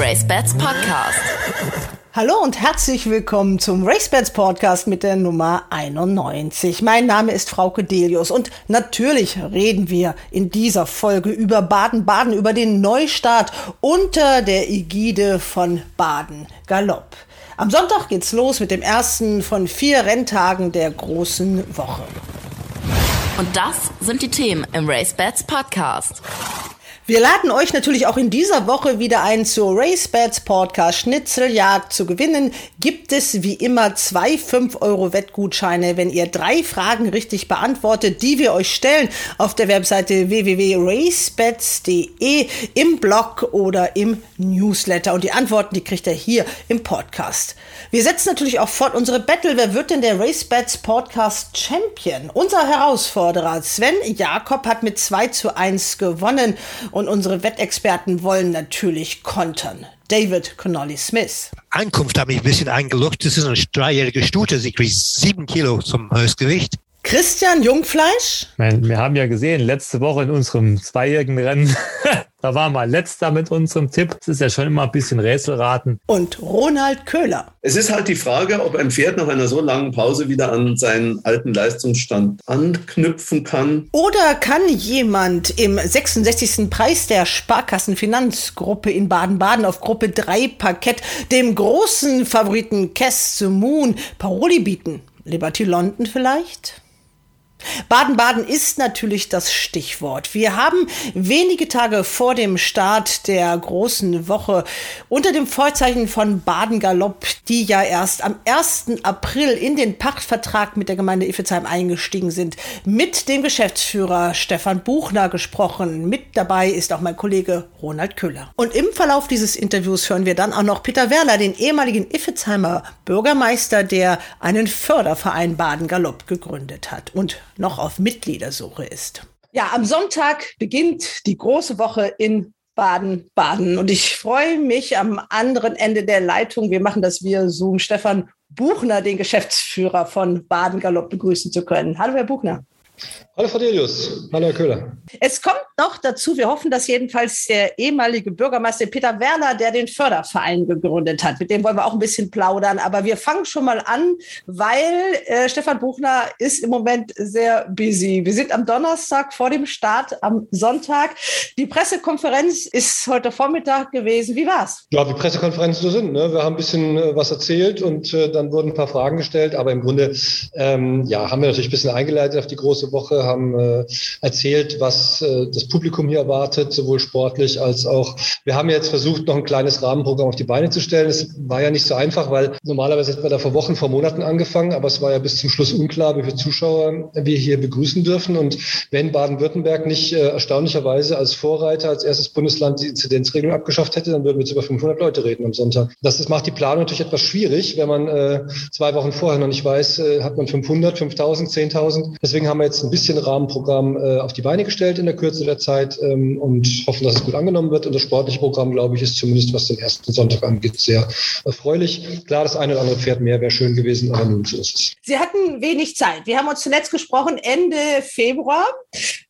RaceBets Podcast. Hallo und herzlich willkommen zum RaceBets Podcast mit der Nummer 91. Mein Name ist Frauke Delius und natürlich reden wir in dieser Folge über Baden-Baden, über den Neustart unter der Ägide von Baden Galopp. Am Sonntag geht's los mit dem ersten von vier Renntagen der großen Woche. Und das sind die Themen im RaceBets Podcast. Wir laden euch natürlich auch in dieser Woche wieder ein zur RaceBets Podcast Schnitzeljagd zu gewinnen. Gibt es wie immer zwei 5 Euro Wettgutscheine, wenn ihr drei Fragen richtig beantwortet, die wir euch stellen auf der Webseite www.racebets.de im Blog oder im Newsletter. Und die Antworten, die kriegt ihr hier im Podcast. Wir setzen natürlich auch fort unsere Battle. Wer wird denn der RaceBets Podcast Champion? Unser Herausforderer Sven Jakob hat mit 2 zu 1 gewonnen. Unsere Wettexperten wollen natürlich kontern. David Connolly Smith. Ankunft hat mich ein bisschen eingeloggt. Das ist eine dreijährige Stute. Sie kriegt sieben Kilo zum Höchstgewicht. Christian Jungfleisch? Wir haben ja gesehen, letzte Woche in unserem zweijährigen Rennen, da waren wir letzter mit unserem Tipp. Es ist ja schon immer ein bisschen Rätselraten. Und Ronald Köhler. Es ist halt die Frage, ob ein Pferd nach einer so langen Pause wieder an seinen alten Leistungsstand anknüpfen kann. Oder kann jemand im 66. Preis der Sparkassenfinanzgruppe in Baden-Baden auf Gruppe 3 Parkett dem großen Favoriten Kess Moon Paroli bieten? Liberty London vielleicht? Baden-Baden ist natürlich das Stichwort. Wir haben wenige Tage vor dem Start der großen Woche unter dem Vorzeichen von Baden-Galopp, die ja erst am 1. April in den Pachtvertrag mit der Gemeinde Iffezheim eingestiegen sind, mit dem Geschäftsführer Stefan Buchner gesprochen. Mit dabei ist auch mein Kollege Ronald Köhler. Und im Verlauf dieses Interviews hören wir dann auch noch Peter Werler, den ehemaligen Iffezheimer Bürgermeister, der einen Förderverein Baden-Galopp gegründet hat. Und noch auf Mitgliedersuche ist. Ja, am Sonntag beginnt die große Woche in Baden-Baden. Und ich freue mich am anderen Ende der Leitung, wir machen das via Zoom, Stefan Buchner, den Geschäftsführer von Baden Galopp, begrüßen zu können. Hallo, Herr Buchner. Hallo Frau Delius, hallo Herr Köhler. Es kommt noch dazu, wir hoffen, dass jedenfalls der ehemalige Bürgermeister Peter Werner, der den Förderverein gegründet hat, mit dem wollen wir auch ein bisschen plaudern, aber wir fangen schon mal an, weil äh, Stefan Buchner ist im Moment sehr busy. Wir sind am Donnerstag vor dem Start, am Sonntag. Die Pressekonferenz ist heute Vormittag gewesen. Wie war's? Ja, wie Pressekonferenzen so sind. Ne? Wir haben ein bisschen äh, was erzählt und äh, dann wurden ein paar Fragen gestellt, aber im Grunde ähm, ja, haben wir natürlich ein bisschen eingeleitet auf die große Woche, haben äh, erzählt, was äh, das Publikum hier erwartet, sowohl sportlich als auch. Wir haben jetzt versucht, noch ein kleines Rahmenprogramm auf die Beine zu stellen. Es war ja nicht so einfach, weil normalerweise hätten wir da vor Wochen, vor Monaten angefangen, aber es war ja bis zum Schluss unklar, wie viele Zuschauer wir hier begrüßen dürfen. Und wenn Baden-Württemberg nicht äh, erstaunlicherweise als Vorreiter, als erstes Bundesland die Inzidenzregelung abgeschafft hätte, dann würden wir jetzt über 500 Leute reden am Sonntag. Das, das macht die Planung natürlich etwas schwierig, wenn man äh, zwei Wochen vorher noch nicht weiß, äh, hat man 500, 5000, 10.000. Deswegen haben wir jetzt ein bisschen Rahmenprogramm äh, auf die Beine gestellt in der Kürze der Zeit ähm, und hoffen, dass es gut angenommen wird. Und das sportliche Programm, glaube ich, ist zumindest, was den ersten Sonntag angeht, sehr erfreulich. Klar, das eine oder andere Pferd mehr wäre schön gewesen, aber nun so ist es. Sie hatten wenig Zeit. Wir haben uns zuletzt gesprochen Ende Februar.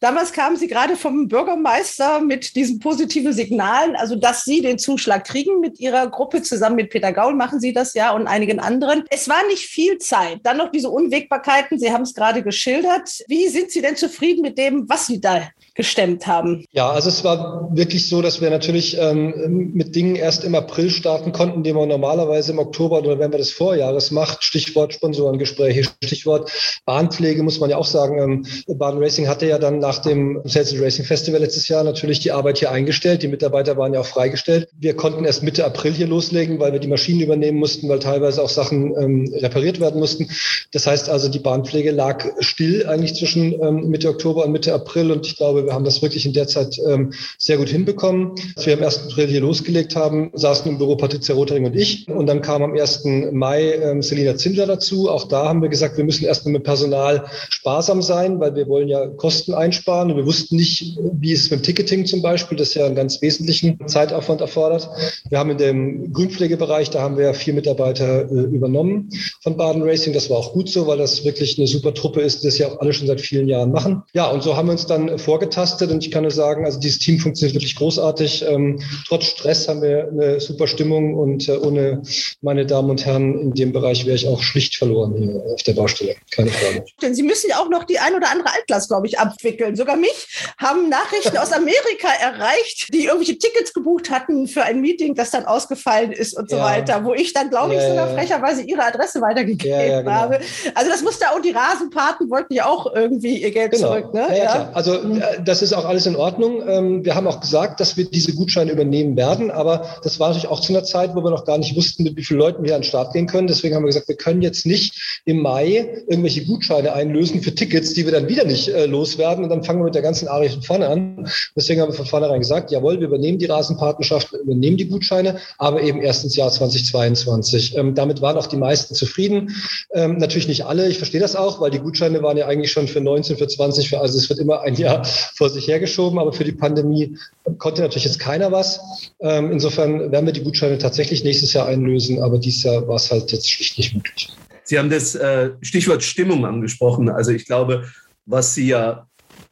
Damals kamen Sie gerade vom Bürgermeister mit diesen positiven Signalen, also dass Sie den Zuschlag kriegen mit Ihrer Gruppe. Zusammen mit Peter Gaul machen Sie das ja und einigen anderen. Es war nicht viel Zeit. Dann noch diese Unwägbarkeiten. Sie haben es gerade geschildert. Wie sind Sie denn zufrieden mit dem, was Sie da gestemmt haben? Ja, also es war wirklich so, dass wir natürlich ähm, mit Dingen erst im April starten konnten, die man normalerweise im Oktober oder November des Vorjahres macht. Stichwort Sponsorengespräche, Stichwort Bahnpflege, muss man ja auch sagen. Ähm, Baden Racing hatte ja dann nach dem Sales Racing Festival letztes Jahr natürlich die Arbeit hier eingestellt. Die Mitarbeiter waren ja auch freigestellt. Wir konnten erst Mitte April hier loslegen, weil wir die Maschinen übernehmen mussten, weil teilweise auch Sachen ähm, repariert werden mussten. Das heißt also, die Bahnpflege lag still eigentlich zwischen ähm, Mitte Oktober und Mitte April und ich glaube, wir haben das wirklich in der Zeit ähm, sehr gut hinbekommen. Als wir am 1. April hier losgelegt haben, saßen im Büro Patricia Rotering und ich. Und dann kam am 1. Mai ähm, Selina Zinscher dazu. Auch da haben wir gesagt, wir müssen erstmal mit Personal sparsam sein, weil wir wollen ja Kosten einsparen. Und wir wussten nicht, wie es mit Ticketing zum Beispiel, das ja einen ganz wesentlichen Zeitaufwand erfordert. Wir haben in dem Grünpflegebereich, da haben wir vier Mitarbeiter äh, übernommen von Baden Racing. Das war auch gut so, weil das wirklich eine super Truppe ist, das ja auch alle schon seit vielen Jahren machen. Ja, und so haben wir uns dann vorgetan angetastet und ich kann nur sagen, also dieses Team funktioniert wirklich großartig. Ähm, trotz Stress haben wir eine super Stimmung und äh, ohne meine Damen und Herren in dem Bereich wäre ich auch schlicht verloren hier auf der Baustelle. Keine Frage. Denn Sie müssen ja auch noch die ein oder andere Altlast, glaube ich, abwickeln. Sogar mich haben Nachrichten aus Amerika erreicht, die irgendwelche Tickets gebucht hatten für ein Meeting, das dann ausgefallen ist und so ja. weiter, wo ich dann, glaube ich, ja, sogar ja. frecherweise Ihre Adresse weitergegeben genau. habe. Also das musste auch die Rasenpaten wollten ja auch irgendwie ihr Geld genau. zurück. Ne? Ja, Also äh, das ist auch alles in Ordnung. Ähm, wir haben auch gesagt, dass wir diese Gutscheine übernehmen werden, aber das war natürlich auch zu einer Zeit, wo wir noch gar nicht wussten, mit wie vielen Leuten wir an den Start gehen können. Deswegen haben wir gesagt, wir können jetzt nicht im Mai irgendwelche Gutscheine einlösen für Tickets, die wir dann wieder nicht äh, loswerden und dann fangen wir mit der ganzen Arie von vorne an. Deswegen haben wir von vornherein gesagt, jawohl, wir übernehmen die Rasenpartnerschaft, wir übernehmen die Gutscheine, aber eben erst ins Jahr 2022. Ähm, damit waren auch die meisten zufrieden. Ähm, natürlich nicht alle, ich verstehe das auch, weil die Gutscheine waren ja eigentlich schon für 19, für 20, für, also es wird immer ein Jahr vor sich hergeschoben, aber für die Pandemie konnte natürlich jetzt keiner was. Ähm, insofern werden wir die Gutscheine tatsächlich nächstes Jahr einlösen, aber dieses Jahr war es halt jetzt schlicht nicht möglich. Sie haben das äh, Stichwort Stimmung angesprochen. Also ich glaube, was Sie ja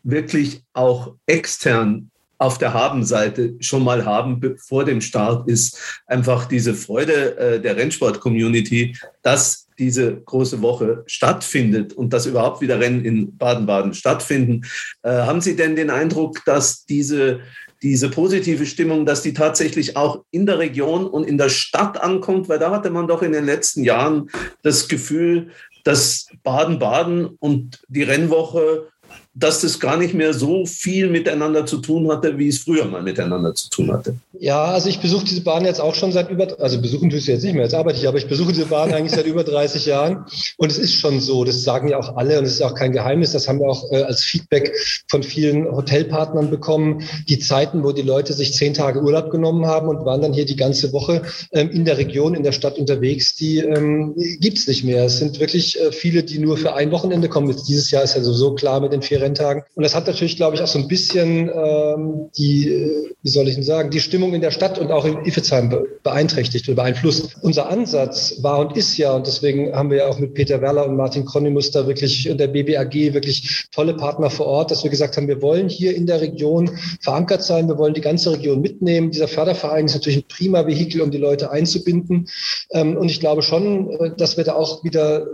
wirklich auch extern auf der Habenseite schon mal haben vor dem Start, ist einfach diese Freude äh, der Rennsport-Community, dass diese große Woche stattfindet und dass überhaupt wieder Rennen in Baden-Baden stattfinden. Äh, haben Sie denn den Eindruck, dass diese, diese positive Stimmung, dass die tatsächlich auch in der Region und in der Stadt ankommt? Weil da hatte man doch in den letzten Jahren das Gefühl, dass Baden-Baden und die Rennwoche dass das gar nicht mehr so viel miteinander zu tun hatte, wie es früher mal miteinander zu tun hatte. Ja, also ich besuche diese Bahn jetzt auch schon seit über, also besuchen tue ich sie jetzt nicht mehr, jetzt arbeite ich, aber ich besuche diese Bahn eigentlich seit über 30 Jahren. Und es ist schon so, das sagen ja auch alle und es ist auch kein Geheimnis, das haben wir auch äh, als Feedback von vielen Hotelpartnern bekommen. Die Zeiten, wo die Leute sich zehn Tage Urlaub genommen haben und waren dann hier die ganze Woche ähm, in der Region, in der Stadt unterwegs, die ähm, gibt es nicht mehr. Es sind wirklich äh, viele, die nur für ein Wochenende kommen. Jetzt dieses Jahr ist ja sowieso klar mit den vier Renntagen. Und das hat natürlich, glaube ich, auch so ein bisschen ähm, die, wie soll ich denn sagen, die Stimmung in der Stadt und auch in Iffezheim beeinträchtigt oder beeinflusst. Unser Ansatz war und ist ja, und deswegen haben wir ja auch mit Peter Werler und Martin Kronimus da wirklich und der BBAG wirklich tolle Partner vor Ort, dass wir gesagt haben, wir wollen hier in der Region verankert sein, wir wollen die ganze Region mitnehmen. Dieser Förderverein ist natürlich ein prima Vehikel, um die Leute einzubinden. Ähm, und ich glaube schon, äh, dass wir da auch wieder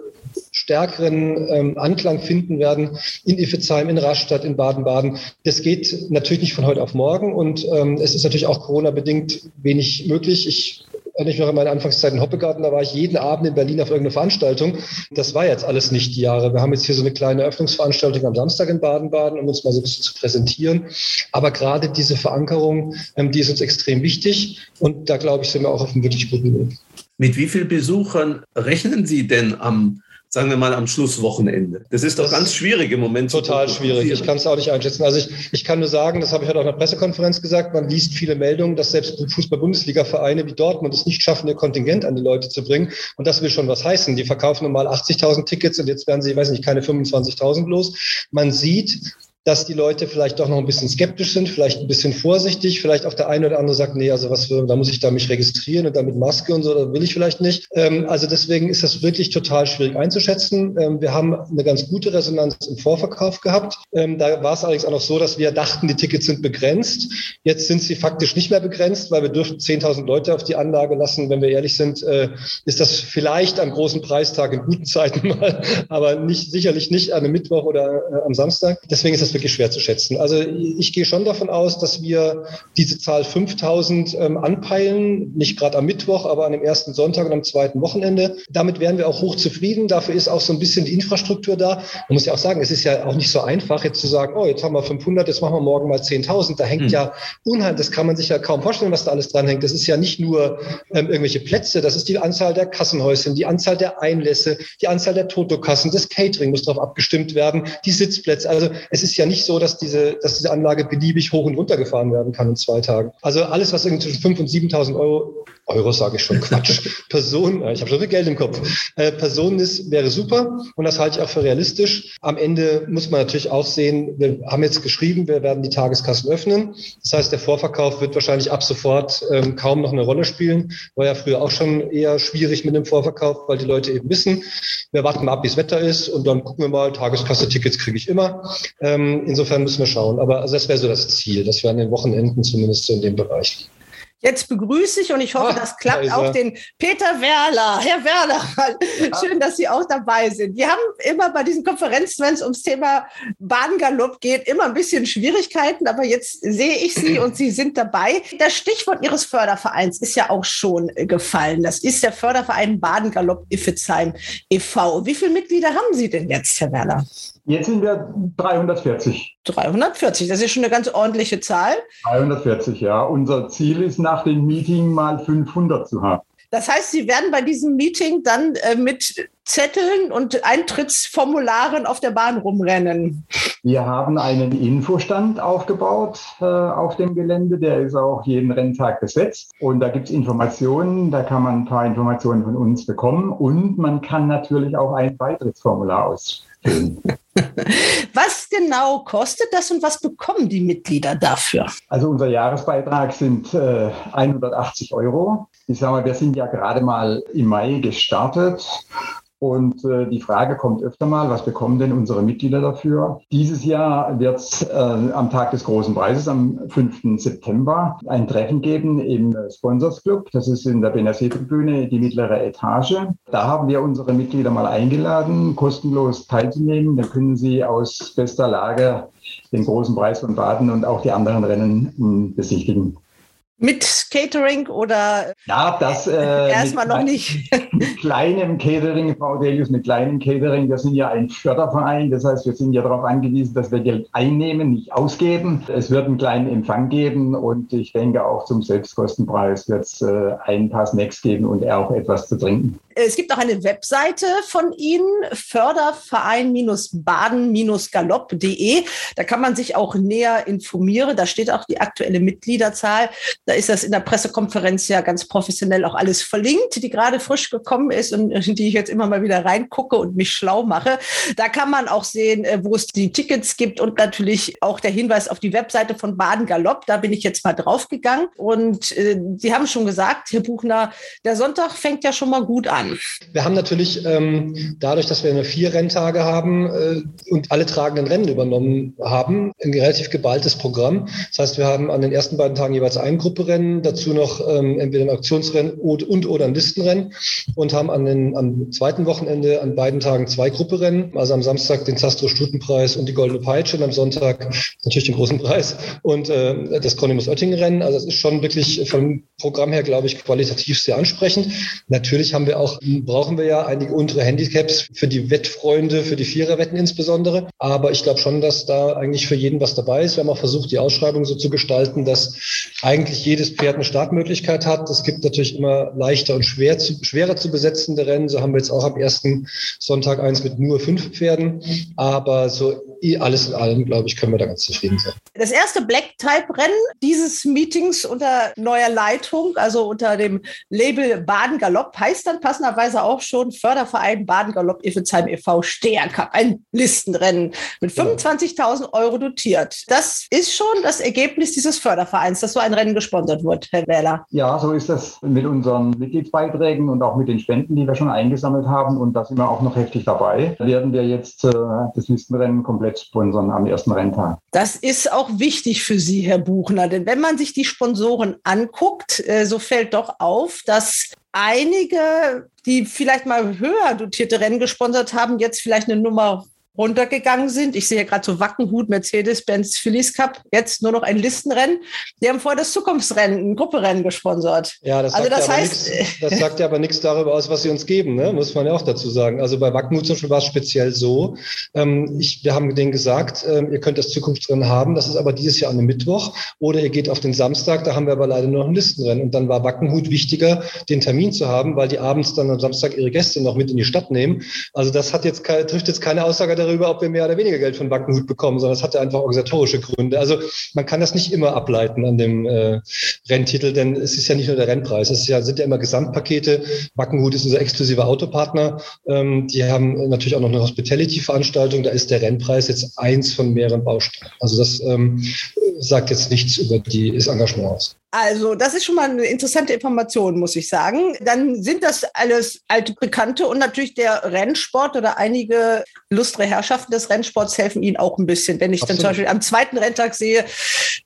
stärkeren ähm, Anklang finden werden in Iffezheim, in Rastatt, in Baden-Baden. Das geht natürlich nicht von heute auf morgen und ähm, es ist natürlich auch Corona-bedingt wenig möglich. Ich erinnere mich noch an meine Anfangszeit in Hoppegarten, da war ich jeden Abend in Berlin auf irgendeine Veranstaltung. Das war jetzt alles nicht die Jahre. Wir haben jetzt hier so eine kleine Eröffnungsveranstaltung am Samstag in Baden-Baden, um uns mal so ein bisschen zu präsentieren. Aber gerade diese Verankerung, ähm, die ist uns extrem wichtig und da glaube ich, sind wir auch auf einem wirklich guten Weg. Mit wie vielen Besuchern rechnen Sie denn am sagen wir mal, am Schlusswochenende? Das ist doch ganz schwierig im Moment. Total schwierig. Ich kann es auch nicht einschätzen. Also ich, ich kann nur sagen, das habe ich heute auch in der Pressekonferenz gesagt, man liest viele Meldungen, dass selbst Fußball-Bundesliga-Vereine wie Dortmund es nicht schaffen, ihr Kontingent an die Leute zu bringen. Und das will schon was heißen. Die verkaufen normal 80.000 Tickets und jetzt werden sie, ich weiß nicht, keine 25.000 los. Man sieht, dass die Leute vielleicht doch noch ein bisschen skeptisch sind, vielleicht ein bisschen vorsichtig, vielleicht auch der eine oder andere sagt, nee, also was für, da muss ich da mich registrieren und dann mit Maske und so, da will ich vielleicht nicht. Ähm, also deswegen ist das wirklich total schwierig einzuschätzen. Ähm, wir haben eine ganz gute Resonanz im Vorverkauf gehabt. Ähm, da war es allerdings auch noch so, dass wir dachten, die Tickets sind begrenzt. Jetzt sind sie faktisch nicht mehr begrenzt, weil wir dürften 10.000 Leute auf die Anlage lassen. Wenn wir ehrlich sind, äh, ist das vielleicht am großen Preistag in guten Zeiten mal, aber nicht, sicherlich nicht an einem Mittwoch oder äh, am Samstag. Deswegen ist das wirklich schwer zu schätzen. Also ich gehe schon davon aus, dass wir diese Zahl 5000 ähm, anpeilen, nicht gerade am Mittwoch, aber an dem ersten Sonntag und am zweiten Wochenende. Damit wären wir auch hoch zufrieden. Dafür ist auch so ein bisschen die Infrastruktur da. Man muss ja auch sagen, es ist ja auch nicht so einfach, jetzt zu sagen, oh, jetzt haben wir 500, jetzt machen wir morgen mal 10.000. Da hängt mhm. ja unheimlich, das kann man sich ja kaum vorstellen, was da alles dran hängt. Das ist ja nicht nur ähm, irgendwelche Plätze, das ist die Anzahl der Kassenhäuschen, die Anzahl der Einlässe, die Anzahl der Totokassen, das Catering muss darauf abgestimmt werden, die Sitzplätze. Also es ist ja nicht so, dass diese, dass diese Anlage beliebig hoch und runter gefahren werden kann in zwei Tagen. Also alles, was irgendwie zwischen 5.000 und 7.000 Euro Euro sage ich schon Quatsch. Person, ich habe schon viel Geld im Kopf. Äh, Personen ist, wäre super und das halte ich auch für realistisch. Am Ende muss man natürlich auch sehen, wir haben jetzt geschrieben, wir werden die Tageskassen öffnen. Das heißt, der Vorverkauf wird wahrscheinlich ab sofort ähm, kaum noch eine Rolle spielen. War ja früher auch schon eher schwierig mit dem Vorverkauf, weil die Leute eben wissen, wir warten mal ab, wie das Wetter ist und dann gucken wir mal, Tageskasse-Tickets kriege ich immer. Ähm, insofern müssen wir schauen. Aber also das wäre so das Ziel, dass wir an den Wochenenden zumindest so in dem Bereich liegen. Jetzt begrüße ich und ich hoffe, Ah, das klappt auch den Peter Werler. Herr Werler, schön, dass Sie auch dabei sind. Wir haben immer bei diesen Konferenzen, wenn es ums Thema Bahngalopp geht, immer ein bisschen Schwierigkeiten, aber jetzt sehe ich Sie und Sie sind dabei. Das Stichwort Ihres Fördervereins ist ja auch schon gefallen. Das ist der Förderverein Bahngalopp Iffezheim e.V. Wie viele Mitglieder haben Sie denn jetzt, Herr Werler? Jetzt sind wir 340. 340, das ist schon eine ganz ordentliche Zahl. 340, ja. Unser Ziel ist nach dem Meeting mal 500 zu haben. Das heißt, Sie werden bei diesem Meeting dann äh, mit Zetteln und Eintrittsformularen auf der Bahn rumrennen. Wir haben einen Infostand aufgebaut äh, auf dem Gelände. Der ist auch jeden Renntag besetzt. Und da gibt es Informationen. Da kann man ein paar Informationen von uns bekommen. Und man kann natürlich auch ein Beitrittsformular ausfüllen. Was genau kostet das und was bekommen die Mitglieder dafür? Also unser Jahresbeitrag sind äh, 180 Euro. Ich sage mal, wir sind ja gerade mal im Mai gestartet. Und äh, die Frage kommt öfter mal, was bekommen denn unsere Mitglieder dafür? Dieses Jahr wird es äh, am Tag des großen Preises, am 5. September, ein Treffen geben im Sponsors Club. Das ist in der BNRC-Tribüne, die mittlere Etage. Da haben wir unsere Mitglieder mal eingeladen, kostenlos teilzunehmen. Dann können sie aus bester Lage den großen Preis von Baden und auch die anderen Rennen mh, besichtigen. Mit Catering oder Ja, das äh, erstmal noch nicht? Mit kleinem Catering, Frau Delius, mit kleinem Catering. Wir sind ja ein Förderverein, das heißt, wir sind ja darauf angewiesen, dass wir Geld einnehmen, nicht ausgeben. Es wird einen kleinen Empfang geben und ich denke auch zum Selbstkostenpreis wird es äh, ein paar Snacks geben und auch etwas zu trinken. Es gibt auch eine Webseite von Ihnen, Förderverein-baden-galopp.de. Da kann man sich auch näher informieren. Da steht auch die aktuelle Mitgliederzahl. Da ist das in der Pressekonferenz ja ganz professionell auch alles verlinkt, die gerade frisch gekommen ist und die ich jetzt immer mal wieder reingucke und mich schlau mache. Da kann man auch sehen, äh, wo es die Tickets gibt und natürlich auch der Hinweis auf die Webseite von Baden Galopp. Da bin ich jetzt mal draufgegangen. Und äh, Sie haben schon gesagt, Herr Buchner, der Sonntag fängt ja schon mal gut an. Wir haben natürlich ähm, dadurch, dass wir nur vier Renntage haben äh, und alle tragenden Rennen übernommen haben, ein relativ geballtes Programm. Das heißt, wir haben an den ersten beiden Tagen jeweils ein Grupperennen, dazu noch ähm, entweder ein Auktionsrennen und, und oder ein Listenrennen und haben an den, am zweiten Wochenende an beiden Tagen zwei Grupperennen, also am Samstag den Zastro Stutenpreis und die Goldene Peitsche und am Sonntag natürlich den großen Preis und äh, das Chronimus Oettingen Rennen. Also es ist schon wirklich vom Programm her, glaube ich, qualitativ sehr ansprechend. Natürlich haben wir auch, brauchen wir ja einige untere Handicaps für die Wettfreunde, für die Viererwetten insbesondere. Aber ich glaube schon, dass da eigentlich für jeden was dabei ist. Wir haben auch versucht, die Ausschreibung so zu gestalten, dass eigentlich jedes Pferd eine Startmöglichkeit hat. Es gibt natürlich immer leichter und schwer zu, schwerer zu besetzende Rennen. So haben wir jetzt auch am ersten Sonntag eins mit nur fünf Pferden. Aber so alles in allem, glaube ich, können wir da ganz zufrieden sein. Das erste Black-Type-Rennen dieses Meetings unter neuer Leitung, also unter dem Label Baden-Galopp, heißt dann passenderweise auch schon Förderverein Baden-Galopp Iffezheim e.V. Stehercup, ein Listenrennen mit 25.000 Euro dotiert. Das ist schon das Ergebnis dieses Fördervereins, dass so ein Rennen gesponsert wird, Herr Wähler. Ja, so ist das mit unseren Mitgliedsbeiträgen und auch mit den Spenden, die wir schon eingesammelt haben. Und da sind wir auch noch heftig dabei. Da werden wir jetzt äh, das Listenrennen komplett sponsern am ersten Renntag. Das ist auch wichtig für Sie, Herr Buchner, denn wenn man sich die Sponsoren anguckt, äh, so fällt doch auf, dass einige, die vielleicht mal höher dotierte Rennen gesponsert haben, jetzt vielleicht eine Nummer runtergegangen sind. Ich sehe gerade so Wackenhut, Mercedes-Benz, Phillies Cup, jetzt nur noch ein Listenrennen. Die haben vorher das Zukunftsrennen, ein Grupperennen gesponsert. Ja, das Also sagt, das ja heißt- nix, das sagt ja aber nichts darüber aus, was sie uns geben, ne? muss man ja auch dazu sagen. Also bei Wackenhut zum Beispiel war es speziell so, ähm, ich, wir haben denen gesagt, ähm, ihr könnt das Zukunftsrennen haben, das ist aber dieses Jahr an einem Mittwoch oder ihr geht auf den Samstag, da haben wir aber leider nur noch ein Listenrennen. Und dann war Wackenhut wichtiger, den Termin zu haben, weil die abends dann am Samstag ihre Gäste noch mit in die Stadt nehmen. Also das hat jetzt trifft jetzt keine Aussage darüber, ob wir mehr oder weniger Geld von Wackenhut bekommen, sondern es hatte einfach organisatorische Gründe. Also man kann das nicht immer ableiten an dem äh, Renntitel, denn es ist ja nicht nur der Rennpreis, es ja, sind ja immer Gesamtpakete. Wackenhut ist unser exklusiver Autopartner. Ähm, die haben natürlich auch noch eine Hospitality-Veranstaltung, da ist der Rennpreis jetzt eins von mehreren Bausteinen. Also das ähm, sagt jetzt nichts über das Engagement aus. Also, das ist schon mal eine interessante Information, muss ich sagen. Dann sind das alles alte Bekannte und natürlich der Rennsport oder einige lustre Herrschaften des Rennsports helfen ihnen auch ein bisschen. Wenn ich Absolut. dann zum Beispiel am zweiten Renntag sehe,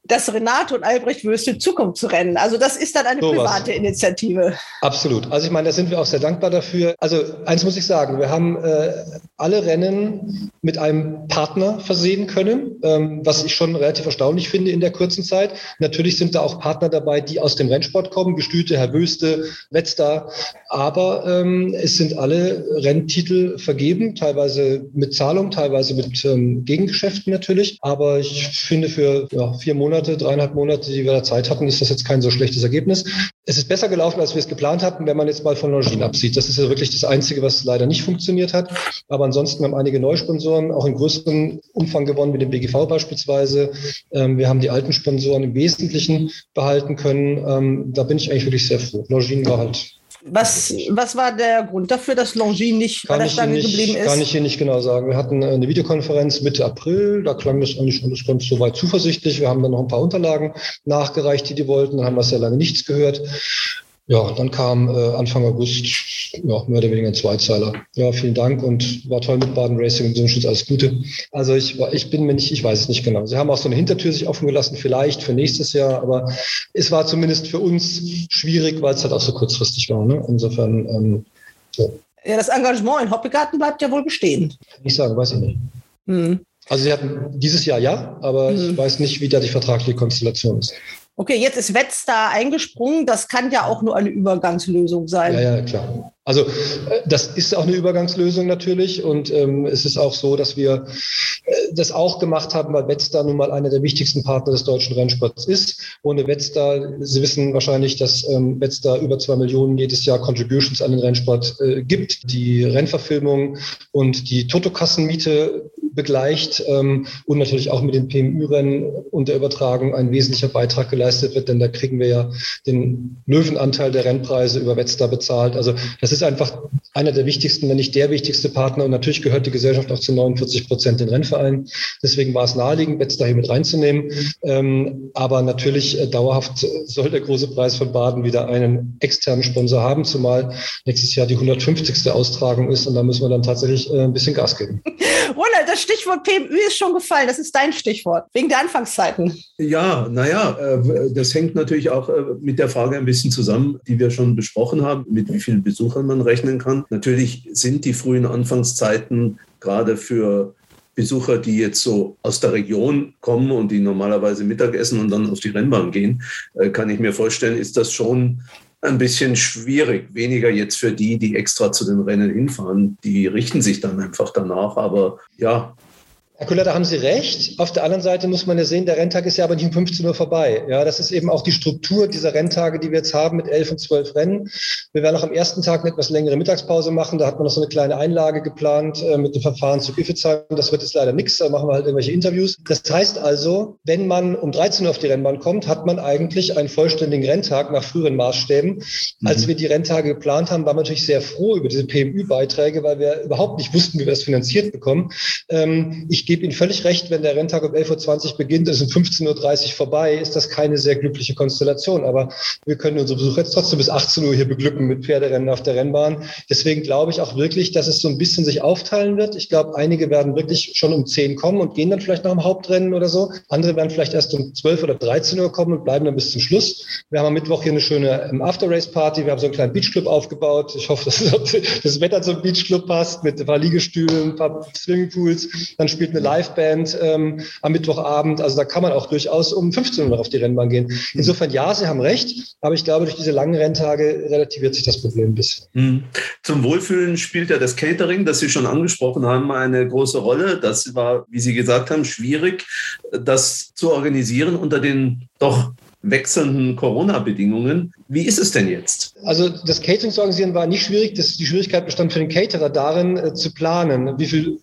dass Renate und Albrecht Würste Zukunft zu rennen. Also, das ist dann eine so private was. Initiative. Absolut. Also, ich meine, da sind wir auch sehr dankbar dafür. Also, eins muss ich sagen, wir haben äh, alle Rennen mit einem Partner versehen können, ähm, was ich schon relativ erstaunlich finde in der kurzen Zeit. Natürlich sind da auch Partner dabei, die aus dem Rennsport kommen, Gestüte, Herr Wöste, Wetzlar. Aber ähm, es sind alle Renntitel vergeben, teilweise mit Zahlung, teilweise mit ähm, Gegengeschäften natürlich. Aber ich finde, für ja, vier Monate, dreieinhalb Monate, die wir da Zeit hatten, ist das jetzt kein so schlechtes Ergebnis. Es ist besser gelaufen, als wir es geplant hatten, wenn man jetzt mal von Longines absieht. Das ist ja wirklich das Einzige, was leider nicht funktioniert hat. Aber ansonsten haben einige Neusponsoren auch in größerem Umfang gewonnen, wie dem BGV beispielsweise. Ähm, wir haben die alten Sponsoren im Wesentlichen behalten können. Ähm, da bin ich eigentlich wirklich sehr froh. Longines war halt was, was war der Grund dafür, dass Longines nicht kann bei der Stange nicht, geblieben ist? Kann ich hier nicht genau sagen. Wir hatten eine Videokonferenz Mitte April, da klang das eigentlich alles ganz soweit zuversichtlich. Wir haben dann noch ein paar Unterlagen nachgereicht, die die wollten. Dann haben wir sehr lange nichts gehört. Ja, dann kam äh, Anfang August ja, mehr oder weniger ein Zweizeiler. Ja, vielen Dank und war toll mit Baden Racing und Sonnenschutz, alles Gute. Also ich, ich bin mir nicht, ich weiß es nicht genau. Sie haben auch so eine Hintertür sich offen gelassen, vielleicht für nächstes Jahr, aber es war zumindest für uns schwierig, weil es halt auch so kurzfristig war. Ne? Insofern, ähm, so. Ja, das Engagement in Hoppegarten bleibt ja wohl bestehen. Kann ich sagen, weiß ich nicht. Hm. Also sie hatten dieses Jahr ja, aber hm. ich weiß nicht, wie da die vertragliche Konstellation ist. Okay, jetzt ist Wetz da eingesprungen. Das kann ja auch nur eine Übergangslösung sein. Ja, ja, klar. Also äh, das ist auch eine Übergangslösung natürlich. Und ähm, es ist auch so, dass wir äh, das auch gemacht haben, weil Wetzlar nun mal einer der wichtigsten Partner des deutschen Rennsports ist. Ohne Wetzlar, Sie wissen wahrscheinlich, dass ähm, Wetzlar über zwei Millionen jedes Jahr Contributions an den Rennsport äh, gibt. Die Rennverfilmung und die Totokassenmiete begleicht ähm, und natürlich auch mit den PMU-Rennen und der Übertragung ein wesentlicher Beitrag geleistet wird, denn da kriegen wir ja den Löwenanteil der Rennpreise über Wetzlar bezahlt. Also das ist einfach einer der wichtigsten, wenn nicht der wichtigste Partner und natürlich gehört die Gesellschaft auch zu 49 Prozent den Rennverein. Deswegen war es naheliegend, Wetzlar hier mit reinzunehmen. Ähm, aber natürlich äh, dauerhaft soll der große Preis von Baden wieder einen externen Sponsor haben, zumal nächstes Jahr die 150. Austragung ist und da müssen wir dann tatsächlich äh, ein bisschen Gas geben. Ronald, das Stichwort PMÜ ist schon gefallen. Das ist dein Stichwort, wegen der Anfangszeiten. Ja, naja, äh, das hängt natürlich auch äh, mit der Frage ein bisschen zusammen, die wir schon besprochen haben, mit wie vielen Besuchern man rechnen kann. Natürlich sind die frühen Anfangszeiten gerade für Besucher, die jetzt so aus der Region kommen und die normalerweise Mittagessen und dann auf die Rennbahn gehen, äh, kann ich mir vorstellen, ist das schon ein bisschen schwierig. Weniger jetzt für die, die extra zu den Rennen hinfahren. Die richten sich dann einfach danach. Aber ja, Herr Kuller, da haben Sie recht. Auf der anderen Seite muss man ja sehen, der Renntag ist ja aber nicht um 15 Uhr vorbei. Ja, das ist eben auch die Struktur dieser Renntage, die wir jetzt haben mit 11 und 12 Rennen. Wir werden auch am ersten Tag eine etwas längere Mittagspause machen. Da hat man noch so eine kleine Einlage geplant äh, mit dem Verfahren zu Giffezheim. Das wird jetzt leider nichts. Da machen wir halt irgendwelche Interviews. Das heißt also, wenn man um 13 Uhr auf die Rennbahn kommt, hat man eigentlich einen vollständigen Renntag nach früheren Maßstäben. Mhm. Als wir die Renntage geplant haben, waren wir natürlich sehr froh über diese PMU-Beiträge, weil wir überhaupt nicht wussten, wie wir das finanziert bekommen. Ähm, ich gebe Ihnen völlig recht, wenn der Renntag um 11.20 Uhr beginnt, ist um 15.30 Uhr vorbei, ist das keine sehr glückliche Konstellation. Aber wir können unsere Besucher jetzt trotzdem bis 18 Uhr hier beglücken mit Pferderennen auf der Rennbahn. Deswegen glaube ich auch wirklich, dass es so ein bisschen sich aufteilen wird. Ich glaube, einige werden wirklich schon um 10 kommen und gehen dann vielleicht noch im Hauptrennen oder so. Andere werden vielleicht erst um 12 oder 13 Uhr kommen und bleiben dann bis zum Schluss. Wir haben am Mittwoch hier eine schöne ähm, After-Race-Party. Wir haben so einen kleinen Beachclub aufgebaut. Ich hoffe, dass das Wetter zum Beachclub passt mit ein paar Liegestühlen, ein paar Swimmingpools. Dann spielt eine Liveband ähm, am Mittwochabend. Also da kann man auch durchaus um 15 Uhr auf die Rennbahn gehen. Insofern ja, Sie haben recht, aber ich glaube, durch diese langen Renntage relativiert sich das Problem ein bisschen. Mhm. Zum Wohlfühlen spielt ja das Catering, das Sie schon angesprochen haben, eine große Rolle. Das war, wie Sie gesagt haben, schwierig, das zu organisieren unter den doch wechselnden Corona-Bedingungen. Wie ist es denn jetzt? Also das Catering zu organisieren war nicht schwierig. Das, die Schwierigkeit bestand für den Caterer darin, äh, zu planen, wie viel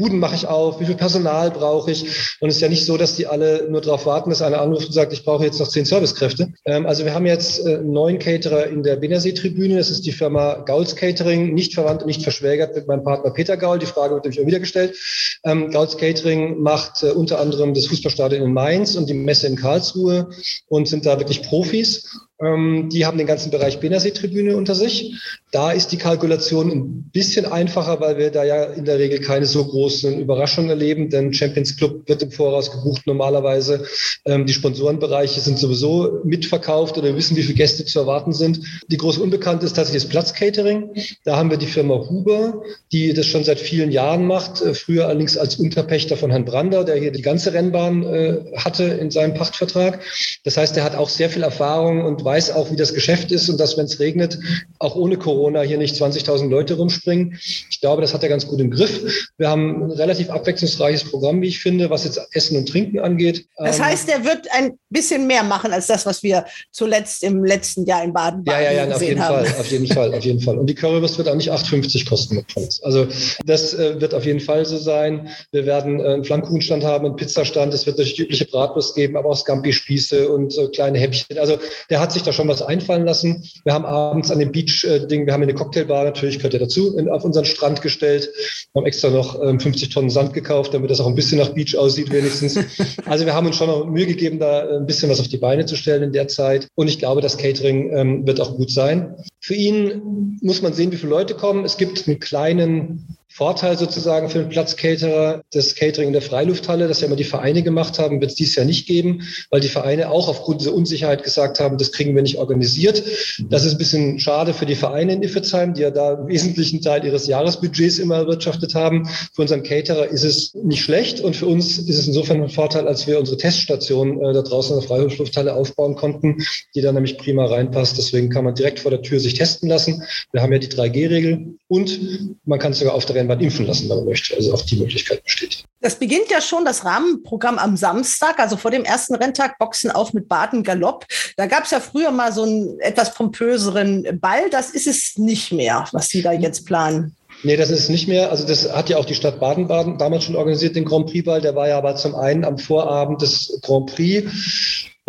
Buden mache ich auf, wie viel Personal brauche ich. Und es ist ja nicht so, dass die alle nur darauf warten, dass einer anruft und sagt, ich brauche jetzt noch zehn Servicekräfte. Ähm, also wir haben jetzt äh, neuen Caterer in der Binnensee-Tribüne. Das ist die Firma Gauls Catering, nicht verwandt und nicht verschwägert mit meinem Partner Peter Gaul. Die Frage wird nämlich auch wieder gestellt. Ähm, Gauls Catering macht äh, unter anderem das Fußballstadion in Mainz und die Messe in Karlsruhe und sind da wirklich Profis. Ähm, die haben den ganzen Bereich Benasee-Tribüne unter sich. Da ist die Kalkulation ein bisschen einfacher, weil wir da ja in der Regel keine so großen Überraschungen erleben, denn Champions Club wird im Voraus gebucht normalerweise. Ähm, die Sponsorenbereiche sind sowieso mitverkauft oder wir wissen, wie viele Gäste zu erwarten sind. Die große Unbekannte ist tatsächlich das Platzcatering. Da haben wir die Firma Huber, die das schon seit vielen Jahren macht, äh, früher allerdings als Unterpächter von Herrn Brander, der hier die ganze Rennbahn äh, hatte in seinem Pachtvertrag. Das heißt, er hat auch sehr viel Erfahrung und weiß auch, wie das Geschäft ist und dass, wenn es regnet, auch ohne Corona hier nicht 20.000 Leute rumspringen. Ich glaube, das hat er ganz gut im Griff. Wir haben ein relativ abwechslungsreiches Programm, wie ich finde, was jetzt Essen und Trinken angeht. Das ähm, heißt, er wird ein bisschen mehr machen als das, was wir zuletzt im letzten Jahr in Baden-Baden ja, ja, ja, auf jeden haben. Fall, auf jeden Fall, auf jeden Fall. Und die Currywurst wird auch nicht 8,50 kosten. Also das äh, wird auf jeden Fall so sein. Wir werden äh, einen Flammkuchenstand haben, einen Pizzastand. Es wird natürlich übliche Bratwurst geben, aber auch Scampi-Spieße und so kleine Häppchen. Also der hat sich sich da schon was einfallen lassen. Wir haben abends an dem Beach-Ding, wir haben eine Cocktailbar natürlich, gehört ja dazu, in, auf unseren Strand gestellt. Wir haben extra noch ähm, 50 Tonnen Sand gekauft, damit das auch ein bisschen nach Beach aussieht wenigstens. also wir haben uns schon noch Mühe gegeben, da ein bisschen was auf die Beine zu stellen in der Zeit. Und ich glaube, das Catering ähm, wird auch gut sein. Für ihn muss man sehen, wie viele Leute kommen. Es gibt einen kleinen Vorteil sozusagen für den Platzcaterer, das Catering in der Freilufthalle, das ja immer die Vereine gemacht haben, wird es dies Jahr nicht geben, weil die Vereine auch aufgrund dieser Unsicherheit gesagt haben, das kriegen wir nicht organisiert. Das ist ein bisschen schade für die Vereine in Iffezheim, die ja da einen wesentlichen Teil ihres Jahresbudgets immer erwirtschaftet haben. Für unseren Caterer ist es nicht schlecht und für uns ist es insofern ein Vorteil, als wir unsere Teststation äh, da draußen in der Freilufthalle aufbauen konnten, die da nämlich prima reinpasst. Deswegen kann man direkt vor der Tür sich testen lassen. Wir haben ja die 3G-Regel und man kann sogar auf der Rennbahn impfen lassen, wenn man möchte. Also auch die Möglichkeit besteht. Das beginnt ja schon das Rahmenprogramm am Samstag, also vor dem ersten Renntag Boxen auf mit Baden Galopp. Da gab es ja früher mal so einen etwas pompöseren Ball. Das ist es nicht mehr, was Sie da jetzt planen. Nee, das ist nicht mehr. Also das hat ja auch die Stadt Baden-Baden damals schon organisiert, den Grand Prix-Ball. Der war ja aber zum einen am Vorabend des Grand Prix